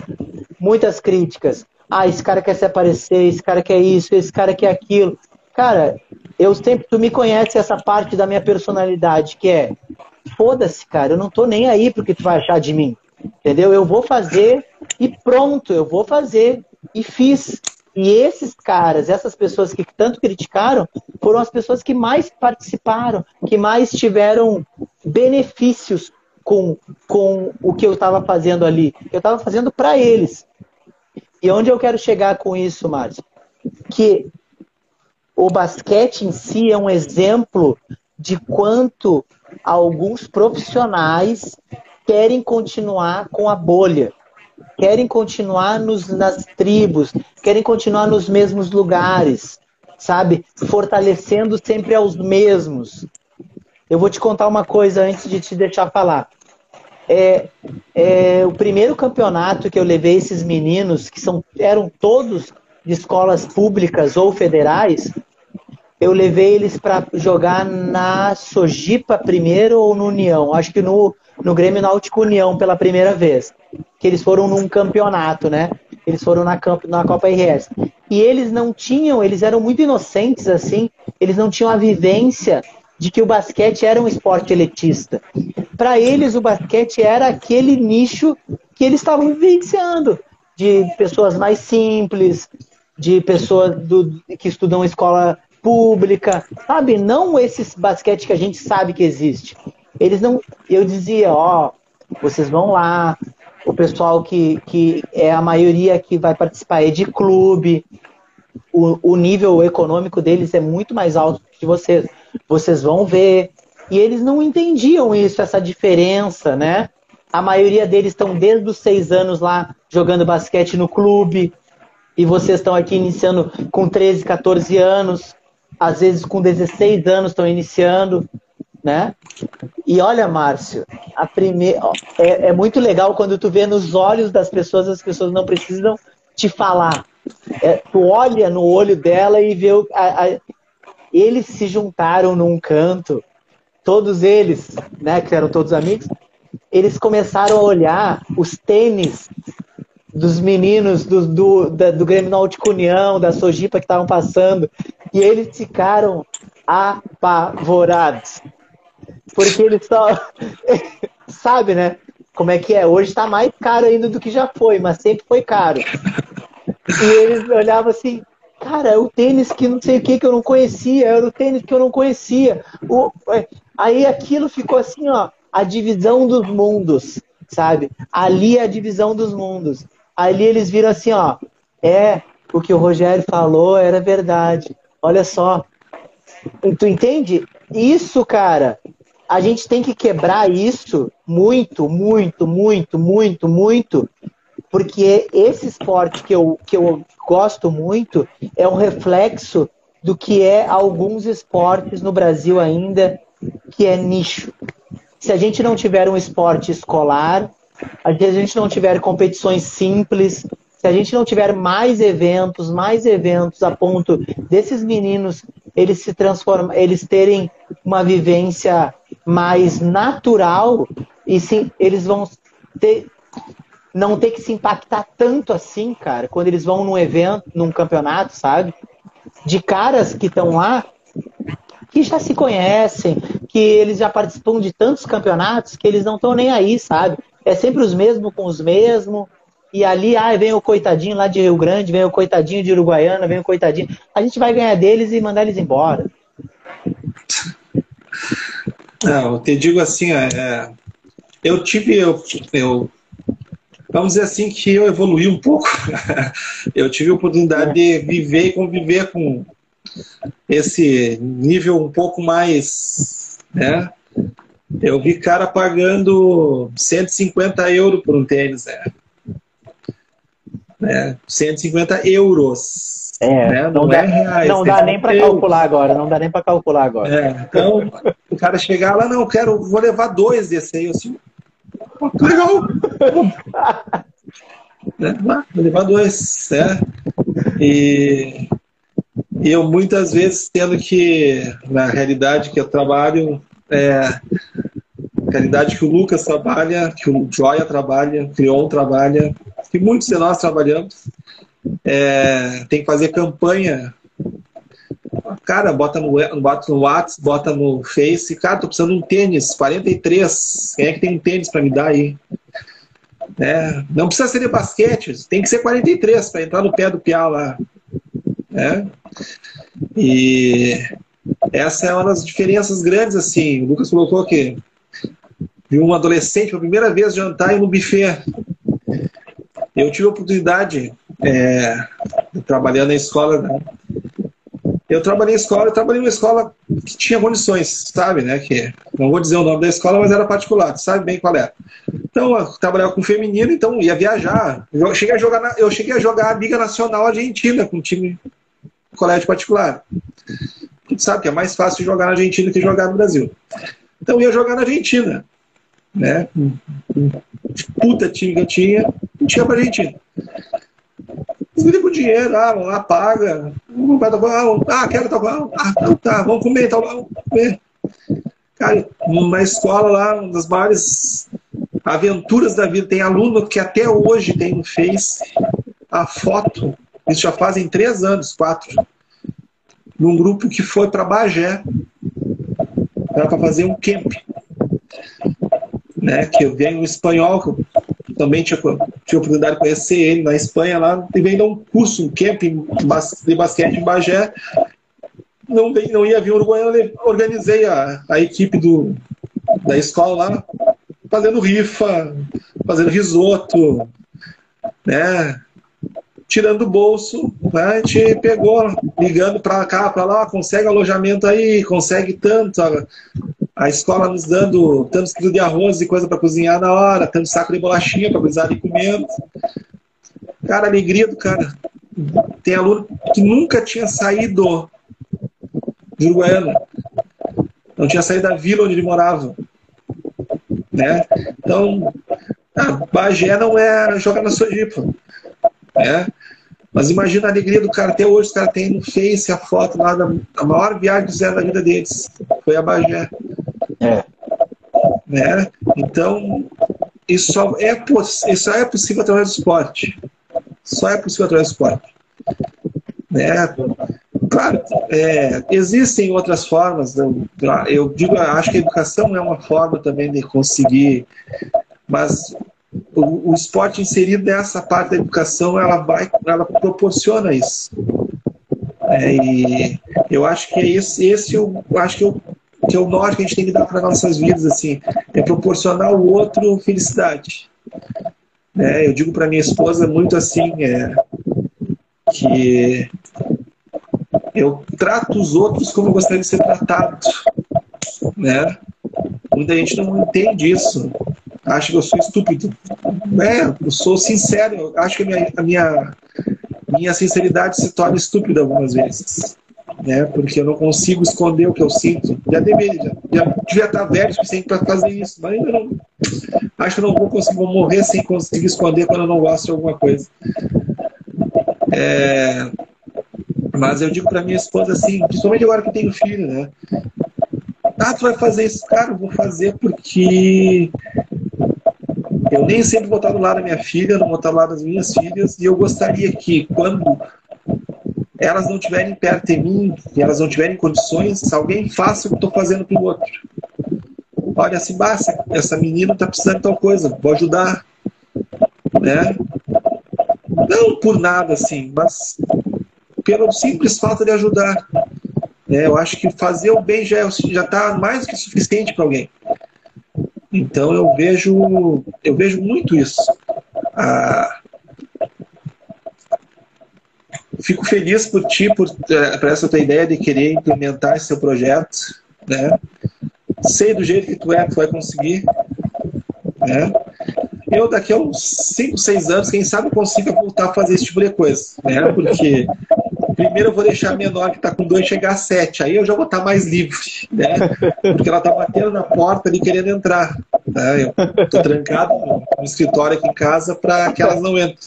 muitas críticas. Ah, esse cara quer se aparecer, esse cara quer isso, esse cara quer aquilo. Cara, eu sempre, tu me conhece essa parte da minha personalidade, que é foda-se, cara, eu não tô nem aí porque tu vai achar de mim. Entendeu? Eu vou fazer e pronto, eu vou fazer. E fiz. E esses caras, essas pessoas que tanto criticaram, foram as pessoas que mais participaram, que mais tiveram benefícios com, com o que eu estava fazendo ali. Eu estava fazendo para eles. E onde eu quero chegar com isso, Márcio? Que o basquete em si é um exemplo de quanto alguns profissionais querem continuar com a bolha querem continuar nos, nas tribos, querem continuar nos mesmos lugares, sabe? Fortalecendo sempre aos mesmos. Eu vou te contar uma coisa antes de te deixar falar. É, é, o primeiro campeonato que eu levei esses meninos, que são, eram todos de escolas públicas ou federais, eu levei eles para jogar na Sojipa primeiro ou no União. Acho que no, no Grêmio Náutico União pela primeira vez. Que eles foram num campeonato, né? Eles foram na, na Copa RS. E eles não tinham, eles eram muito inocentes assim, eles não tinham a vivência de que o basquete era um esporte elitista. Para eles, o basquete era aquele nicho que eles estavam vivenciando, de pessoas mais simples, de pessoas do, que estudam escola pública, sabe? Não esses basquete que a gente sabe que existe. Eles não. Eu dizia, ó, vocês vão lá, o pessoal que, que é a maioria que vai participar é de clube. o, o nível econômico deles é muito mais alto que vocês. Vocês vão ver. E eles não entendiam isso, essa diferença, né? A maioria deles estão desde os seis anos lá jogando basquete no clube. E vocês estão aqui iniciando com 13, 14 anos. Às vezes com 16 anos estão iniciando, né? E olha, Márcio, a primeira é, é muito legal quando tu vê nos olhos das pessoas, as pessoas não precisam te falar. É, tu olha no olho dela e vê o, a, a, eles se juntaram num canto, todos eles, né, que eram todos amigos, eles começaram a olhar os tênis dos meninos do, do, da, do Grêmio Náutico União, da Sojipa que estavam passando, e eles ficaram apavorados. Porque eles só. Sabe, né? Como é que é? Hoje está mais caro ainda do que já foi, mas sempre foi caro. E eles olhavam assim, cara, é o tênis que não sei o que que eu não conhecia, era o tênis que eu não conhecia. O, é, aí aquilo ficou assim, ó, a divisão dos mundos, sabe? Ali é a divisão dos mundos. Ali eles viram assim, ó, é, o que o Rogério falou era verdade. Olha só. Tu entende? Isso, cara, a gente tem que quebrar isso muito, muito, muito, muito, muito, porque esse esporte que eu, que eu gosto muito é um reflexo do que é alguns esportes no Brasil ainda, que é nicho. Se a gente não tiver um esporte escolar, se a gente não tiver competições simples, se a gente não tiver mais eventos, mais eventos a ponto desses meninos eles se transformam, eles terem uma vivência mais natural e sim, eles vão ter não ter que se impactar tanto assim, cara, quando eles vão num evento, num campeonato, sabe? De caras que estão lá, que já se conhecem, que eles já participam de tantos campeonatos que eles não estão nem aí, sabe? É sempre os mesmos com os mesmos. E ali, ah, vem o coitadinho lá de Rio Grande, vem o coitadinho de Uruguaiana, vem o coitadinho. A gente vai ganhar deles e mandar eles embora. Eu te digo assim, é, eu tive, eu, eu vamos dizer assim, que eu evolui um pouco. eu tive a oportunidade de viver e conviver com esse nível um pouco mais, né? Eu vi cara pagando 150 euros por um tênis, né? né? 150 euros. É, né? não, não, dá, é reais, não dá nem para calcular agora, não dá nem para calcular agora. É, então, o cara chegar lá, não, quero, vou levar dois desse aí, assim, legal. né? Vou levar dois, né? E, e eu muitas vezes tendo que, na realidade que eu trabalho, é, realidade que o Lucas trabalha, que o Joia trabalha, que o Leon trabalha, que muitos de nós trabalhamos, é, tem que fazer campanha Cara, bota no, bota no WhatsApp, bota no Face. Cara, tô precisando de um tênis, 43. Quem é que tem um tênis para me dar aí? É, não precisa ser de basquete, tem que ser 43 para entrar no pé do Piau lá. É? E essa é uma das diferenças grandes, assim. O Lucas colocou que viu um adolescente pela primeira vez jantar no buffet. Eu tive a oportunidade, é, trabalhando na escola, né? eu trabalhei em escola, eu trabalhei numa escola que tinha condições, sabe, né? Que não vou dizer o nome da escola, mas era particular, sabe bem qual é. Então, eu trabalhava com feminino, então ia viajar. Eu cheguei a jogar, na, eu cheguei a jogar a Liga Nacional Argentina com time colégio particular. Gente sabe que é mais fácil jogar na Argentina que jogar no Brasil. Então, ia jogar na Argentina, né? Puta time que eu tinha, não tinha pra Argentina. Cuida com dinheiro, ah, lá, paga. Vai tomar, ah, quero tomar. Ah, então tá, vamos comer, então vamos comer. Cara, na escola lá, uma das maiores aventuras da vida, tem aluno que até hoje tem Face a foto, isso já fazem três anos, quatro, num grupo que foi para Bagé, para fazer um camp. Né, que eu venho um espanhol, também tinha, tinha a oportunidade de conhecer ele na Espanha, lá, e veio dar um curso, um camping de basquete em Bagé. Não, não ia vir Uruguaiano, eu organizei a, a equipe do, da escola lá, fazendo rifa, fazendo risoto, né? tirando do bolso, né? a gente pegou, ligando para cá, para lá, consegue alojamento aí, consegue tanto, a escola nos dando tantos quilos de arroz e coisa para cozinhar na hora, tanto saco de bolachinha para precisar de comendo. Cara, alegria do cara. Tem aluno que nunca tinha saído de Uruguaiana. Não tinha saído da vila onde ele morava. Né? Então, a Bagé não é jogar na Sojipa. Né? Mas imagina a alegria do cara. Até hoje os caras têm no Face a foto lá da a maior viagem que fizeram da vida deles. Foi a Bagé. É. Né? Então, isso só, é, isso só é possível através do esporte. Só é possível através do esporte. Né? Claro, é, existem outras formas. Eu digo, acho que a educação é uma forma também de conseguir, mas o, o esporte inserido nessa parte da educação, ela vai, ela proporciona isso. É, e eu acho que é esse, esse eu acho que, eu, que é o norte que a gente tem que dar para nossas vidas, assim, é proporcionar ao outro felicidade. É, eu digo para minha esposa muito assim, é, que eu trato os outros como eu gostaria de ser tratado, né? Muita gente não entende isso acha que eu sou estúpido. É, eu sou sincero, eu acho que a minha, a minha, minha sinceridade se torna estúpida algumas vezes. Né? Porque eu não consigo esconder o que eu sinto. Já deveria, já, já devia estar velho o suficiente para fazer isso, mas ainda não. Acho que não vou conseguir, vou morrer sem conseguir esconder quando eu não gosto de alguma coisa. É, mas eu digo para minha esposa assim, principalmente agora que tenho filho, né? Ah, tu vai fazer isso, cara, eu vou fazer porque eu nem sempre vou estar do lado da minha filha, não vou estar do lado das minhas filhas, e eu gostaria que, quando elas não estiverem perto de mim, e elas não tiverem condições, alguém faça o que estou fazendo para o outro. Olha assim, basta, essa menina está precisando de tal coisa, vou ajudar. Né? Não por nada assim, mas pelo simples fato de ajudar. Né? Eu acho que fazer o bem já está é, mais do que suficiente para alguém. Então eu vejo, eu vejo muito isso. Ah, fico feliz por ti, por, é, por essa tua ideia de querer implementar esse seu projeto. Né? Sei do jeito que tu é, tu vai conseguir. Né? Eu, daqui a uns 5, 6 anos, quem sabe, consiga voltar a fazer esse tipo de coisa. Né? Porque Primeiro eu vou deixar a menor que está com dois chegar a sete. Aí eu já vou estar tá mais livre, né? Porque ela está batendo na porta ali querendo entrar. Né? Eu estou trancado no, no, escritório aqui em casa para que elas não entrem.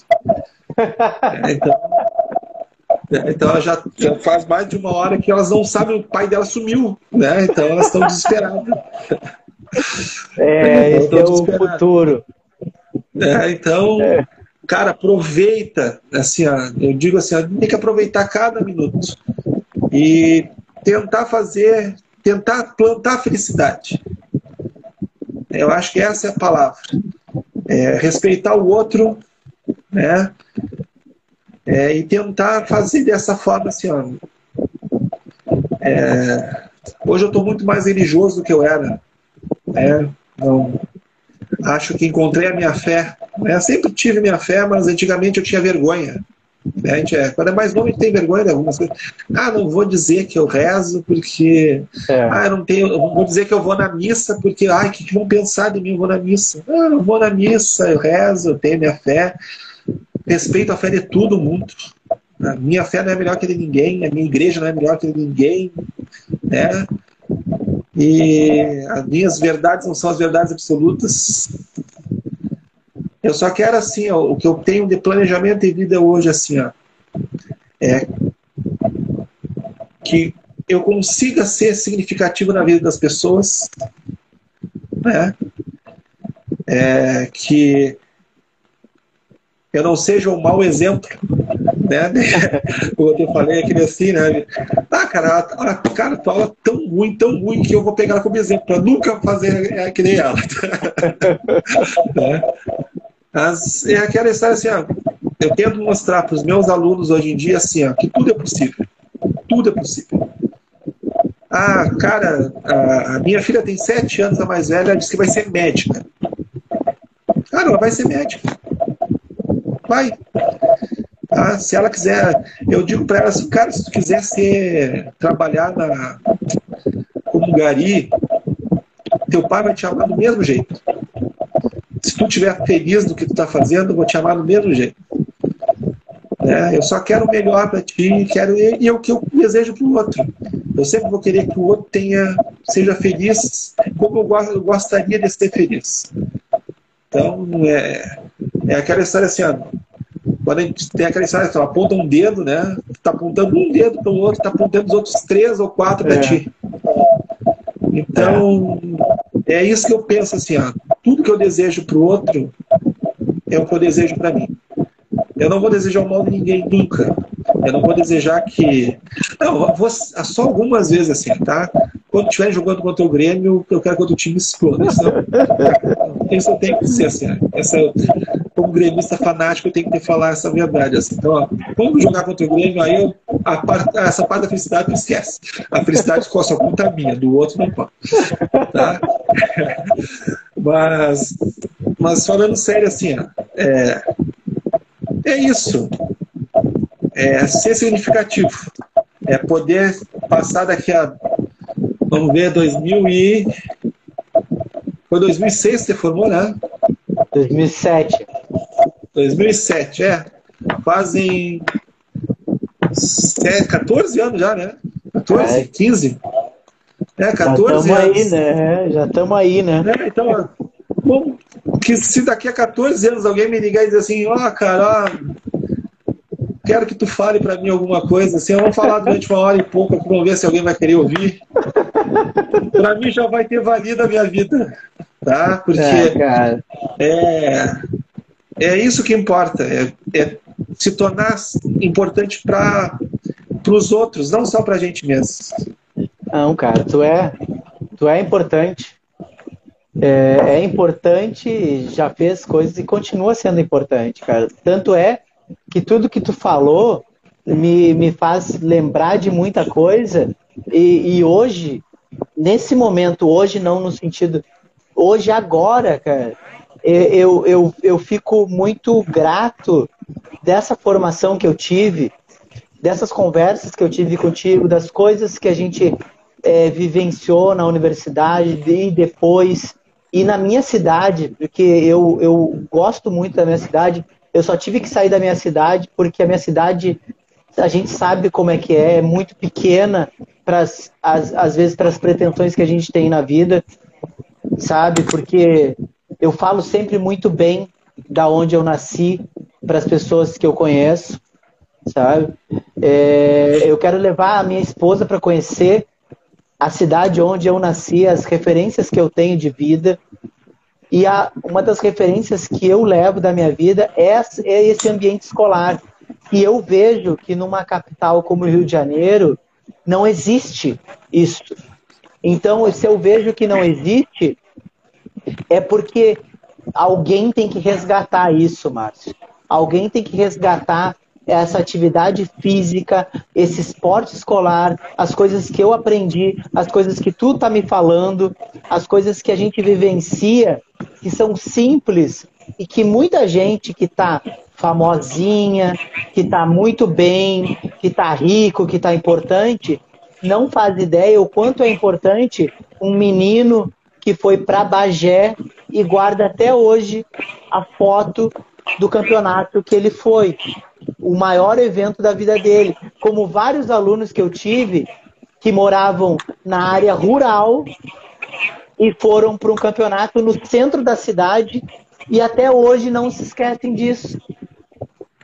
É, então, então ela já, já, faz mais de uma hora que elas não sabem, o pai dela sumiu, né? Então elas estão desesperadas. É, esse é o futuro. É, então, é. Cara, aproveita, assim, ó, eu digo assim, ó, tem que aproveitar cada minuto e tentar fazer, tentar plantar felicidade. Eu acho que essa é a palavra. É, respeitar o outro, né? É, e tentar fazer dessa forma assim, ó. É, hoje eu estou muito mais religioso do que eu era. Né? Não, acho que encontrei a minha fé. Né? Eu sempre tive minha fé, mas antigamente eu tinha vergonha. Né? A gente é, quando é mais novo, a gente tem vergonha de algumas coisas. Ah, não vou dizer que eu rezo porque. É. Ah, eu não tenho. Eu vou dizer que eu vou na missa porque. Ai, o que, que vão pensar de mim? Eu vou na missa. Ah, eu vou na missa, eu rezo, eu tenho minha fé. Respeito a fé de todo mundo. A minha fé não é melhor que de ninguém, a minha igreja não é melhor que de ninguém. Né? E as minhas verdades não são as verdades absolutas. Eu só quero assim, ó, o que eu tenho de planejamento de vida hoje assim, ó, é que eu consiga ser significativo na vida das pessoas, né? É, que eu não seja um mau exemplo né? Eu falei, aquele assim, né? Ah, cara, a, cara, tua aula tão ruim, tão ruim que eu vou pegar ela como exemplo para nunca fazer é, que nem ela. né? Mas é aquela história assim, ó, eu tento mostrar para os meus alunos hoje em dia assim, ó, que tudo é possível. Tudo é possível. Ah, cara, a, a minha filha tem sete anos, a mais velha, ela disse que vai ser médica. Cara, ela vai ser médica. Vai. Tá? Se ela quiser, eu digo para ela cara, se tu quiser ser, trabalhar na, como gari, teu pai vai te amar do mesmo jeito. Se tu estiver feliz do que tu está fazendo, eu vou te amar do mesmo jeito. É, eu só quero o melhor para ti, quero e é o que eu desejo para o outro. Eu sempre vou querer que o outro tenha, seja feliz como eu gostaria de ser feliz. Então, é, é aquela história assim, ó, quando a gente tem aquela história, tu aponta um dedo, né? Tá apontando um dedo para o outro, tá apontando os outros três ou quatro para é. ti. Então, é. é isso que eu penso assim, ó, tudo que eu desejo para o outro é o que eu desejo para mim. Eu não vou desejar o mal de ninguém nunca. Eu não vou desejar que. Não, vou só algumas vezes assim, tá? Quando estiver jogando contra o Grêmio, eu quero que o time exploda. Então, isso eu tenho que ser assim. Essa, como gremista fanático, eu tenho que falar essa verdade. Assim. Então, ó, vamos jogar contra o Grêmio, aí eu, a essa parte da felicidade esquece. A felicidade ficou só conta minha, do outro não pode. Tá? Mas, mas falando sério assim, é, é isso. É ser significativo. É poder passar daqui a. Vamos ver, 2000 e. Foi 2006 que você formou, né? 2007. 2007, é. Fazem 14 anos já, né? 14, é. 15. É, 14 já anos. Aí, né? Já estamos aí, né? É, então, bom, que se daqui a 14 anos alguém me ligar e dizer assim, ó, oh, cara, quero que tu fale para mim alguma coisa, assim, vamos falar durante uma hora e pouco, vamos ver se alguém vai querer ouvir. para mim já vai ter valido a minha vida, tá? Porque é, é, é isso que importa, é, é se tornar importante para os outros, não só para a gente mesmo. Não, cara, tu é, tu é importante é, é, importante, já fez coisas e continua sendo importante, cara. Tanto é que tudo que tu falou me, me faz lembrar de muita coisa. E, e hoje, nesse momento, hoje não no sentido. Hoje, agora, cara, eu, eu, eu fico muito grato dessa formação que eu tive, dessas conversas que eu tive contigo, das coisas que a gente é, vivenciou na universidade e depois e na minha cidade, porque eu, eu gosto muito da minha cidade, eu só tive que sair da minha cidade porque a minha cidade, a gente sabe como é que é, é muito pequena, às, às vezes para as pretensões que a gente tem na vida, sabe? Porque eu falo sempre muito bem da onde eu nasci para as pessoas que eu conheço, sabe? É, eu quero levar a minha esposa para conhecer a cidade onde eu nasci, as referências que eu tenho de vida. E a, uma das referências que eu levo da minha vida é, é esse ambiente escolar. E eu vejo que numa capital como o Rio de Janeiro não existe isso. Então, se eu vejo que não existe, é porque alguém tem que resgatar isso, Márcio. Alguém tem que resgatar essa atividade física, esse esporte escolar, as coisas que eu aprendi, as coisas que tu tá me falando, as coisas que a gente vivencia, que são simples e que muita gente que tá famosinha, que tá muito bem, que tá rico, que tá importante, não faz ideia o quanto é importante um menino que foi para Bagé e guarda até hoje a foto do campeonato que ele foi o maior evento da vida dele. Como vários alunos que eu tive que moravam na área rural e foram para um campeonato no centro da cidade e até hoje não se esquecem disso.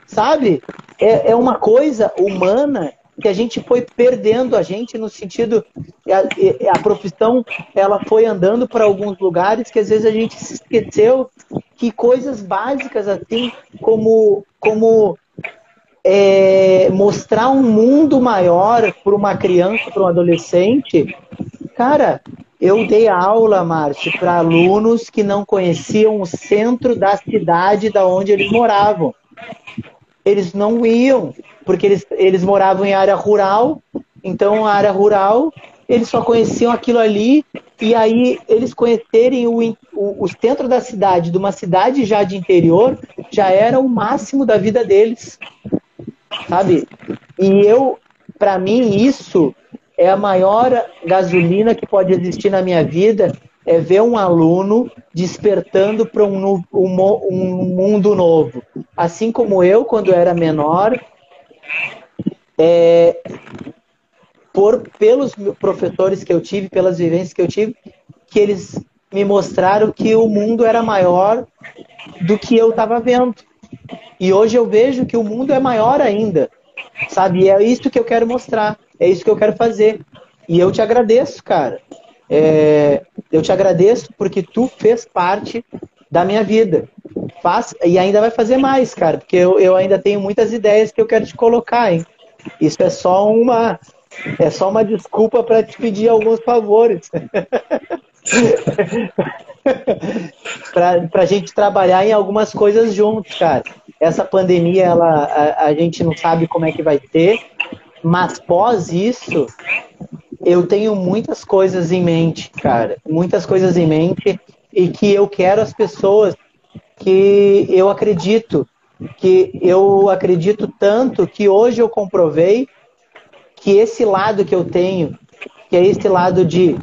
Sabe? É, é uma coisa humana que a gente foi perdendo a gente no sentido a, a profissão ela foi andando para alguns lugares que às vezes a gente se esqueceu que coisas básicas assim como como é, mostrar um mundo maior para uma criança, para um adolescente, cara, eu dei aula, Márcio, para alunos que não conheciam o centro da cidade da onde eles moravam. Eles não iam, porque eles, eles moravam em área rural, então a área rural eles só conheciam aquilo ali, e aí eles conhecerem o, o, o centro da cidade, de uma cidade já de interior, já era o máximo da vida deles. sabe? E eu, para mim, isso é a maior gasolina que pode existir na minha vida, é ver um aluno despertando para um, um, um, mundo novo. Assim como eu, quando era menor, é, por, pelos professores que eu tive, pelas vivências que eu tive, que eles me mostraram que o mundo era maior do que eu estava vendo. E hoje eu vejo que o mundo é maior ainda, sabe? E é isso que eu quero mostrar, é isso que eu quero fazer. E eu te agradeço, cara. É, eu te agradeço porque tu fez parte da minha vida. E ainda vai fazer mais, cara, porque eu, eu ainda tenho muitas ideias que eu quero te colocar, hein? Isso é só uma é só uma desculpa para te pedir alguns favores. para a gente trabalhar em algumas coisas juntos, cara. Essa pandemia, ela, a, a, gente não sabe como é que vai ter, mas pós isso, eu tenho muitas coisas em mente, cara. Muitas coisas em mente e que eu quero as pessoas que eu acredito, que eu acredito tanto que hoje eu comprovei que esse lado que eu tenho, que é esse lado de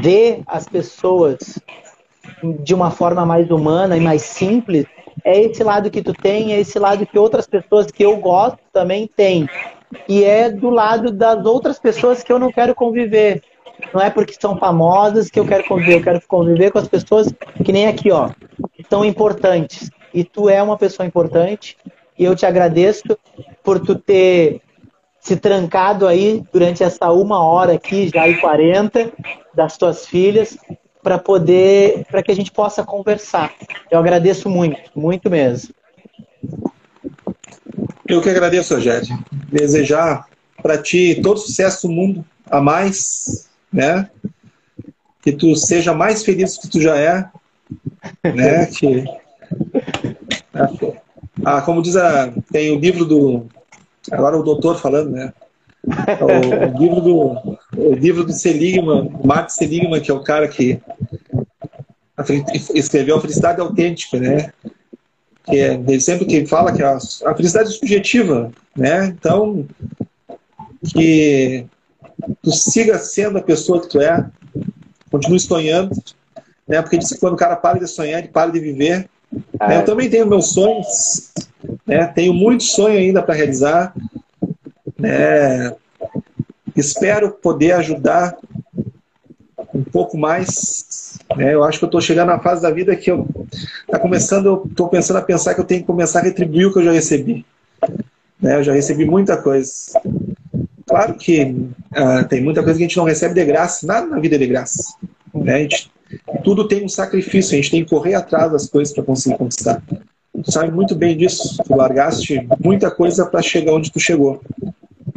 ver as pessoas de uma forma mais humana e mais simples, é esse lado que tu tem, é esse lado que outras pessoas que eu gosto também têm. E é do lado das outras pessoas que eu não quero conviver. Não é porque são famosas que eu quero conviver, eu quero conviver com as pessoas que nem aqui, ó, que são importantes. E tu é uma pessoa importante, e eu te agradeço por tu ter se trancado aí durante essa uma hora aqui, já e 40, das tuas filhas, para poder, para que a gente possa conversar. Eu agradeço muito, muito mesmo. Eu que agradeço, Rogério. Desejar para ti todo sucesso do mundo, a mais, né? Que tu seja mais feliz do que tu já é, né? Que, ah, como diz a, tem o livro do Agora o doutor falando, né? O, livro do o livro do Seligman, Max Seligman, que é o cara que escreveu a felicidade autêntica, né? Que é, ele sempre que fala que a, a felicidade é subjetiva, né? Então que tu siga sendo a pessoa que tu é, continue sonhando, né? Porque diz que quando o cara para de sonhar, ele para de viver. Né? Eu também tenho meus sonhos, né? Tenho muito sonho ainda para realizar. Né? Espero poder ajudar um pouco mais. Né? Eu acho que eu estou chegando na fase da vida que eu está começando, eu estou pensando a pensar que eu tenho que começar a retribuir o que eu já recebi. Né? Eu já recebi muita coisa. Claro que uh, tem muita coisa que a gente não recebe de graça, nada na vida é de graça. Né? Gente, tudo tem um sacrifício, a gente tem que correr atrás das coisas para conseguir conquistar. Tu sabe muito bem disso. Tu largaste muita coisa para chegar onde tu chegou.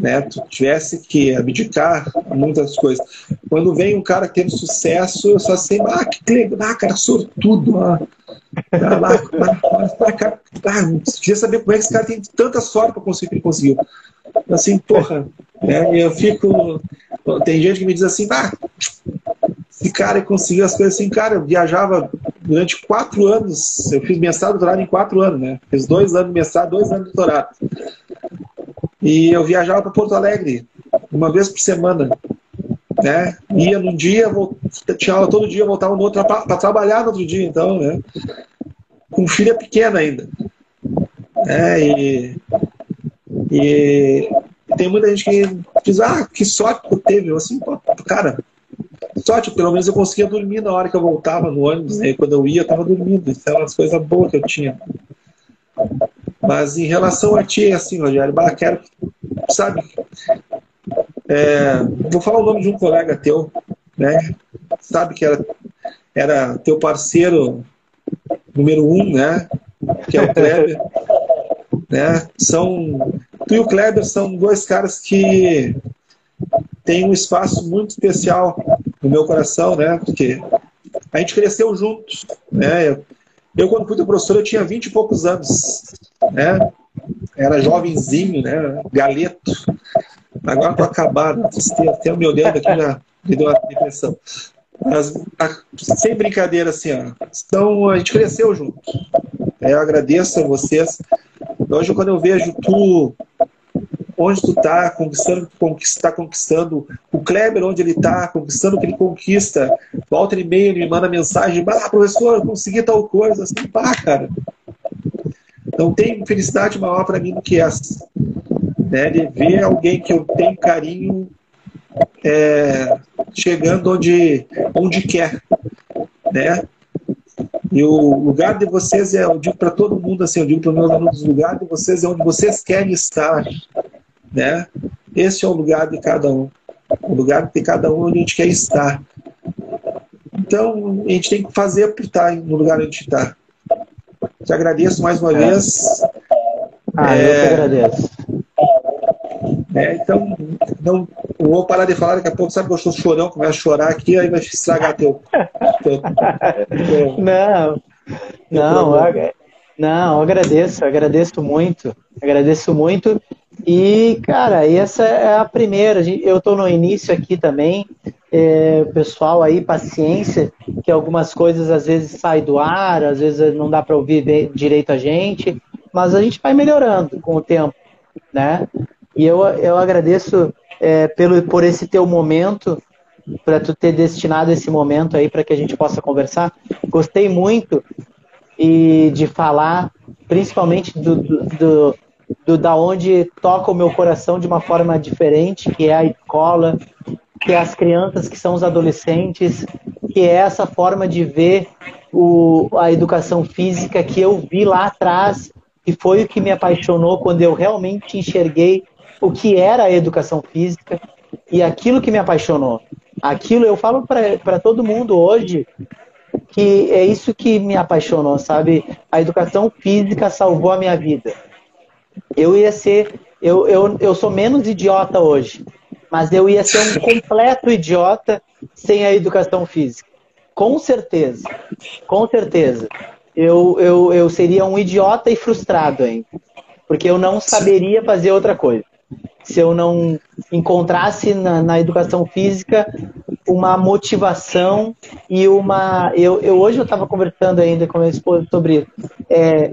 Né? Tu tivesse que abdicar muitas coisas. Quando vem um cara que teve sucesso, eu só sei, ah, que legal, ah, cara, sortudo. Ah, ah, lá, ah, cara, ah, queria saber como é que esse cara tem tanta sorte para conseguir o que ele conseguiu. Assim, porra, né? eu fico. Tem gente que me diz assim, ah, esse cara conseguiu as coisas assim, cara, eu viajava durante quatro anos, eu fiz mestrado e doutorado em quatro anos, né? Fiz dois anos de mestrado, dois anos de doutorado. E eu viajava para Porto Alegre, uma vez por semana. Né? Ia num dia, tinha aula todo dia, voltava no outro para trabalhar no outro dia, então, né? Com filha pequena ainda. É, e, e tem muita gente que diz, ah, que sorte que teve. Eu assim, cara, sorte, pelo menos eu conseguia dormir na hora que eu voltava no ônibus, né? Quando eu ia, eu estava dormindo. Isso era uma coisa boa que eu tinha. Mas em relação a ti, assim, Rogério, bah, quero, sabe, é, vou falar o nome de um colega teu, né? Sabe que era, era teu parceiro número um, né? Que é o Kleber. né? São, tu e o Kleber são dois caras que têm um espaço muito especial no meu coração, né? Porque a gente cresceu juntos, né? Eu, quando fui teu professor, eu tinha vinte e poucos anos, né? Era jovenzinho, né? Galeto. Agora tô acabado, até me olhando aqui já me deu uma depressão. Mas, sem brincadeira, assim, ó. Então, a gente cresceu junto. Eu agradeço a vocês Hoje, quando eu vejo tu, onde tu tá, conquistando, está conquistando, o Kleber, onde ele tá, conquistando o que ele conquista, volta e meia, ele me manda mensagem, ah, professor, consegui tal coisa, assim, pá, cara. Não tem felicidade maior para mim do que essa. Né? De ver alguém que eu tenho carinho é, chegando onde, onde quer. Né? E o lugar de vocês é, eu digo para todo mundo assim, eu digo para os meus alunos, o lugar de vocês é onde vocês querem estar, né? Esse é o lugar de cada um. O lugar de cada um onde a gente quer estar. Então, a gente tem que fazer para estar no lugar onde a gente está. Te agradeço mais uma é. vez. Ah, é... eu que agradeço. É, então, não vou parar de falar, daqui a pouco sabe que eu sou chorão, começa a chorar aqui, aí vai estragar teu. não, não, não, agradeço, agradeço muito, agradeço muito. E, cara, essa é a primeira. Eu estou no início aqui também. É, pessoal aí, paciência, que algumas coisas às vezes saem do ar, às vezes não dá para ouvir direito a gente, mas a gente vai melhorando com o tempo, né? E eu, eu agradeço é, pelo, por esse teu momento, para tu ter destinado esse momento aí para que a gente possa conversar. Gostei muito e de falar, principalmente do, do, do, do da onde toca o meu coração de uma forma diferente, que é a escola, que é as crianças, que são os adolescentes, que é essa forma de ver o, a educação física que eu vi lá atrás, que foi o que me apaixonou quando eu realmente enxerguei o que era a educação física e aquilo que me apaixonou. Aquilo eu falo para todo mundo hoje que é isso que me apaixonou, sabe? A educação física salvou a minha vida. Eu ia ser, eu, eu, eu sou menos idiota hoje, mas eu ia ser um completo idiota sem a educação física. Com certeza, com certeza. Eu, eu, eu seria um idiota e frustrado ainda, porque eu não saberia fazer outra coisa se eu não encontrasse na, na educação física uma motivação e uma. Eu, eu hoje eu estava conversando ainda com a minha esposa sobre isso. É,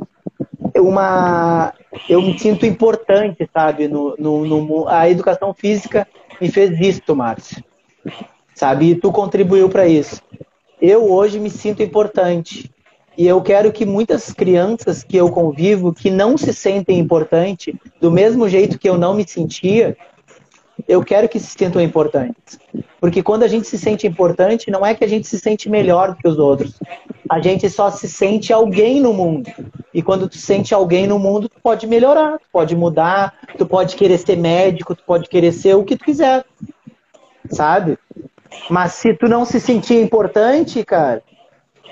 uma, eu me sinto importante, sabe? No, no, no, a educação física me fez isto, Márcio. Sabe? E tu contribuiu para isso. Eu hoje me sinto importante. E eu quero que muitas crianças que eu convivo, que não se sentem importantes, do mesmo jeito que eu não me sentia, eu quero que se sintam importantes. Porque quando a gente se sente importante, não é que a gente se sente melhor que os outros. A gente só se sente alguém no mundo. E quando tu sente alguém no mundo, tu pode melhorar, tu pode mudar, tu pode querer ser médico, tu pode querer ser o que tu quiser. Sabe? Mas se tu não se sentir importante, cara,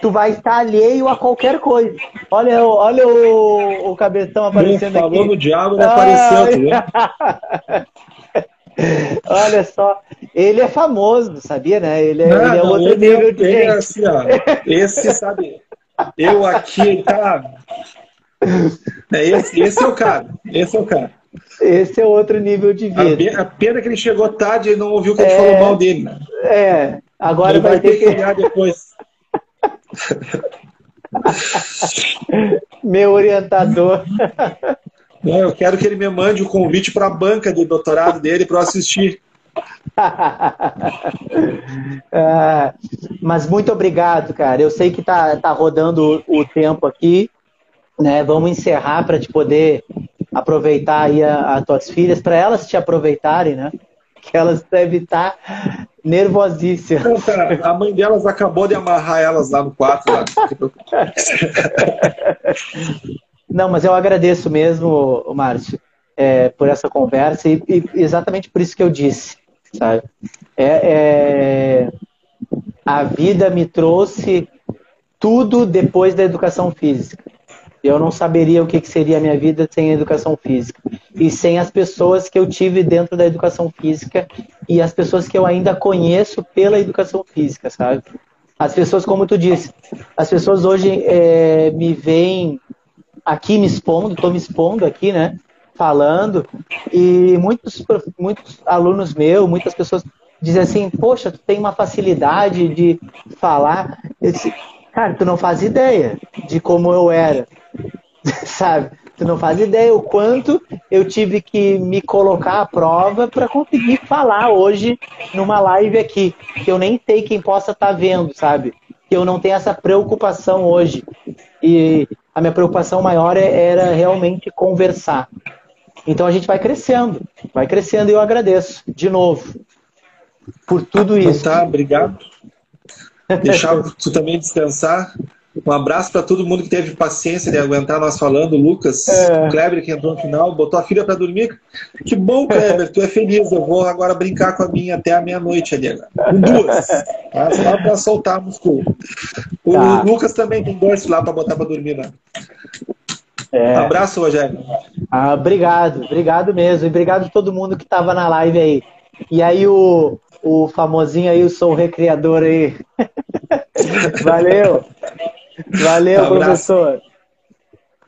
tu vai estar alheio a qualquer coisa. Olha, olha o, o cabeção aparecendo falou aqui. Falou no diabo, ele apareceu. olha só, ele é famoso, sabia, né? Ele é, não, ele é outro ele nível é, de ele é assim, ó, Esse, sabe, eu aqui, tá... É esse, esse é o cara, esse é o cara. Esse é outro nível de vida. A pena que ele chegou tarde e não ouviu que a gente é, falou mal dele. Né? É, agora vai, vai, ter que... que depois. Meu orientador. Não, eu quero que ele me mande o convite para a banca de doutorado dele para eu assistir. ah, mas muito obrigado, cara. Eu sei que tá, tá rodando o, o tempo aqui, né? Vamos encerrar para te poder aproveitar aí as tuas filhas, para elas te aproveitarem, né? Que elas devem estar nervosíssimas. Não, cara, a mãe delas acabou de amarrar elas lá no quarto. Lá. Não, mas eu agradeço mesmo, Márcio, é, por essa conversa e, e, exatamente por isso que eu disse, sabe? É, é, a vida me trouxe tudo depois da educação física. Eu não saberia o que seria a minha vida sem a educação física. E sem as pessoas que eu tive dentro da educação física e as pessoas que eu ainda conheço pela educação física, sabe? As pessoas, como tu disse, as pessoas hoje é, me veem aqui me expondo, estou me expondo aqui, né? Falando, e muitos, muitos alunos meus, muitas pessoas dizem assim, poxa, tu tem uma facilidade de falar. Disse, cara, tu não faz ideia de como eu era. Sabe? Tu não faz ideia o quanto eu tive que me colocar à prova para conseguir falar hoje numa live aqui, que eu nem sei quem possa estar tá vendo, sabe? Que eu não tenho essa preocupação hoje. E a minha preocupação maior é, era realmente conversar. Então a gente vai crescendo, vai crescendo e eu agradeço de novo por tudo então isso. Tá, obrigado. Deixar tu também descansar. Um abraço para todo mundo que teve paciência de aguentar nós falando. Lucas, é. Kleber, que entrou no final, botou a filha para dormir. Que bom, Kleber, tu é feliz. Eu vou agora brincar com a minha até a meia-noite ali. Com duas. Tá? Só para soltar músculo. O tá. Lucas também tem dois lá para botar para dormir. Né? É. Abraço, Rogério. Ah, obrigado, obrigado mesmo. E obrigado a todo mundo que estava na live aí. E aí o, o famosinho aí, o Sou Recriador aí. Valeu. Valeu, professor.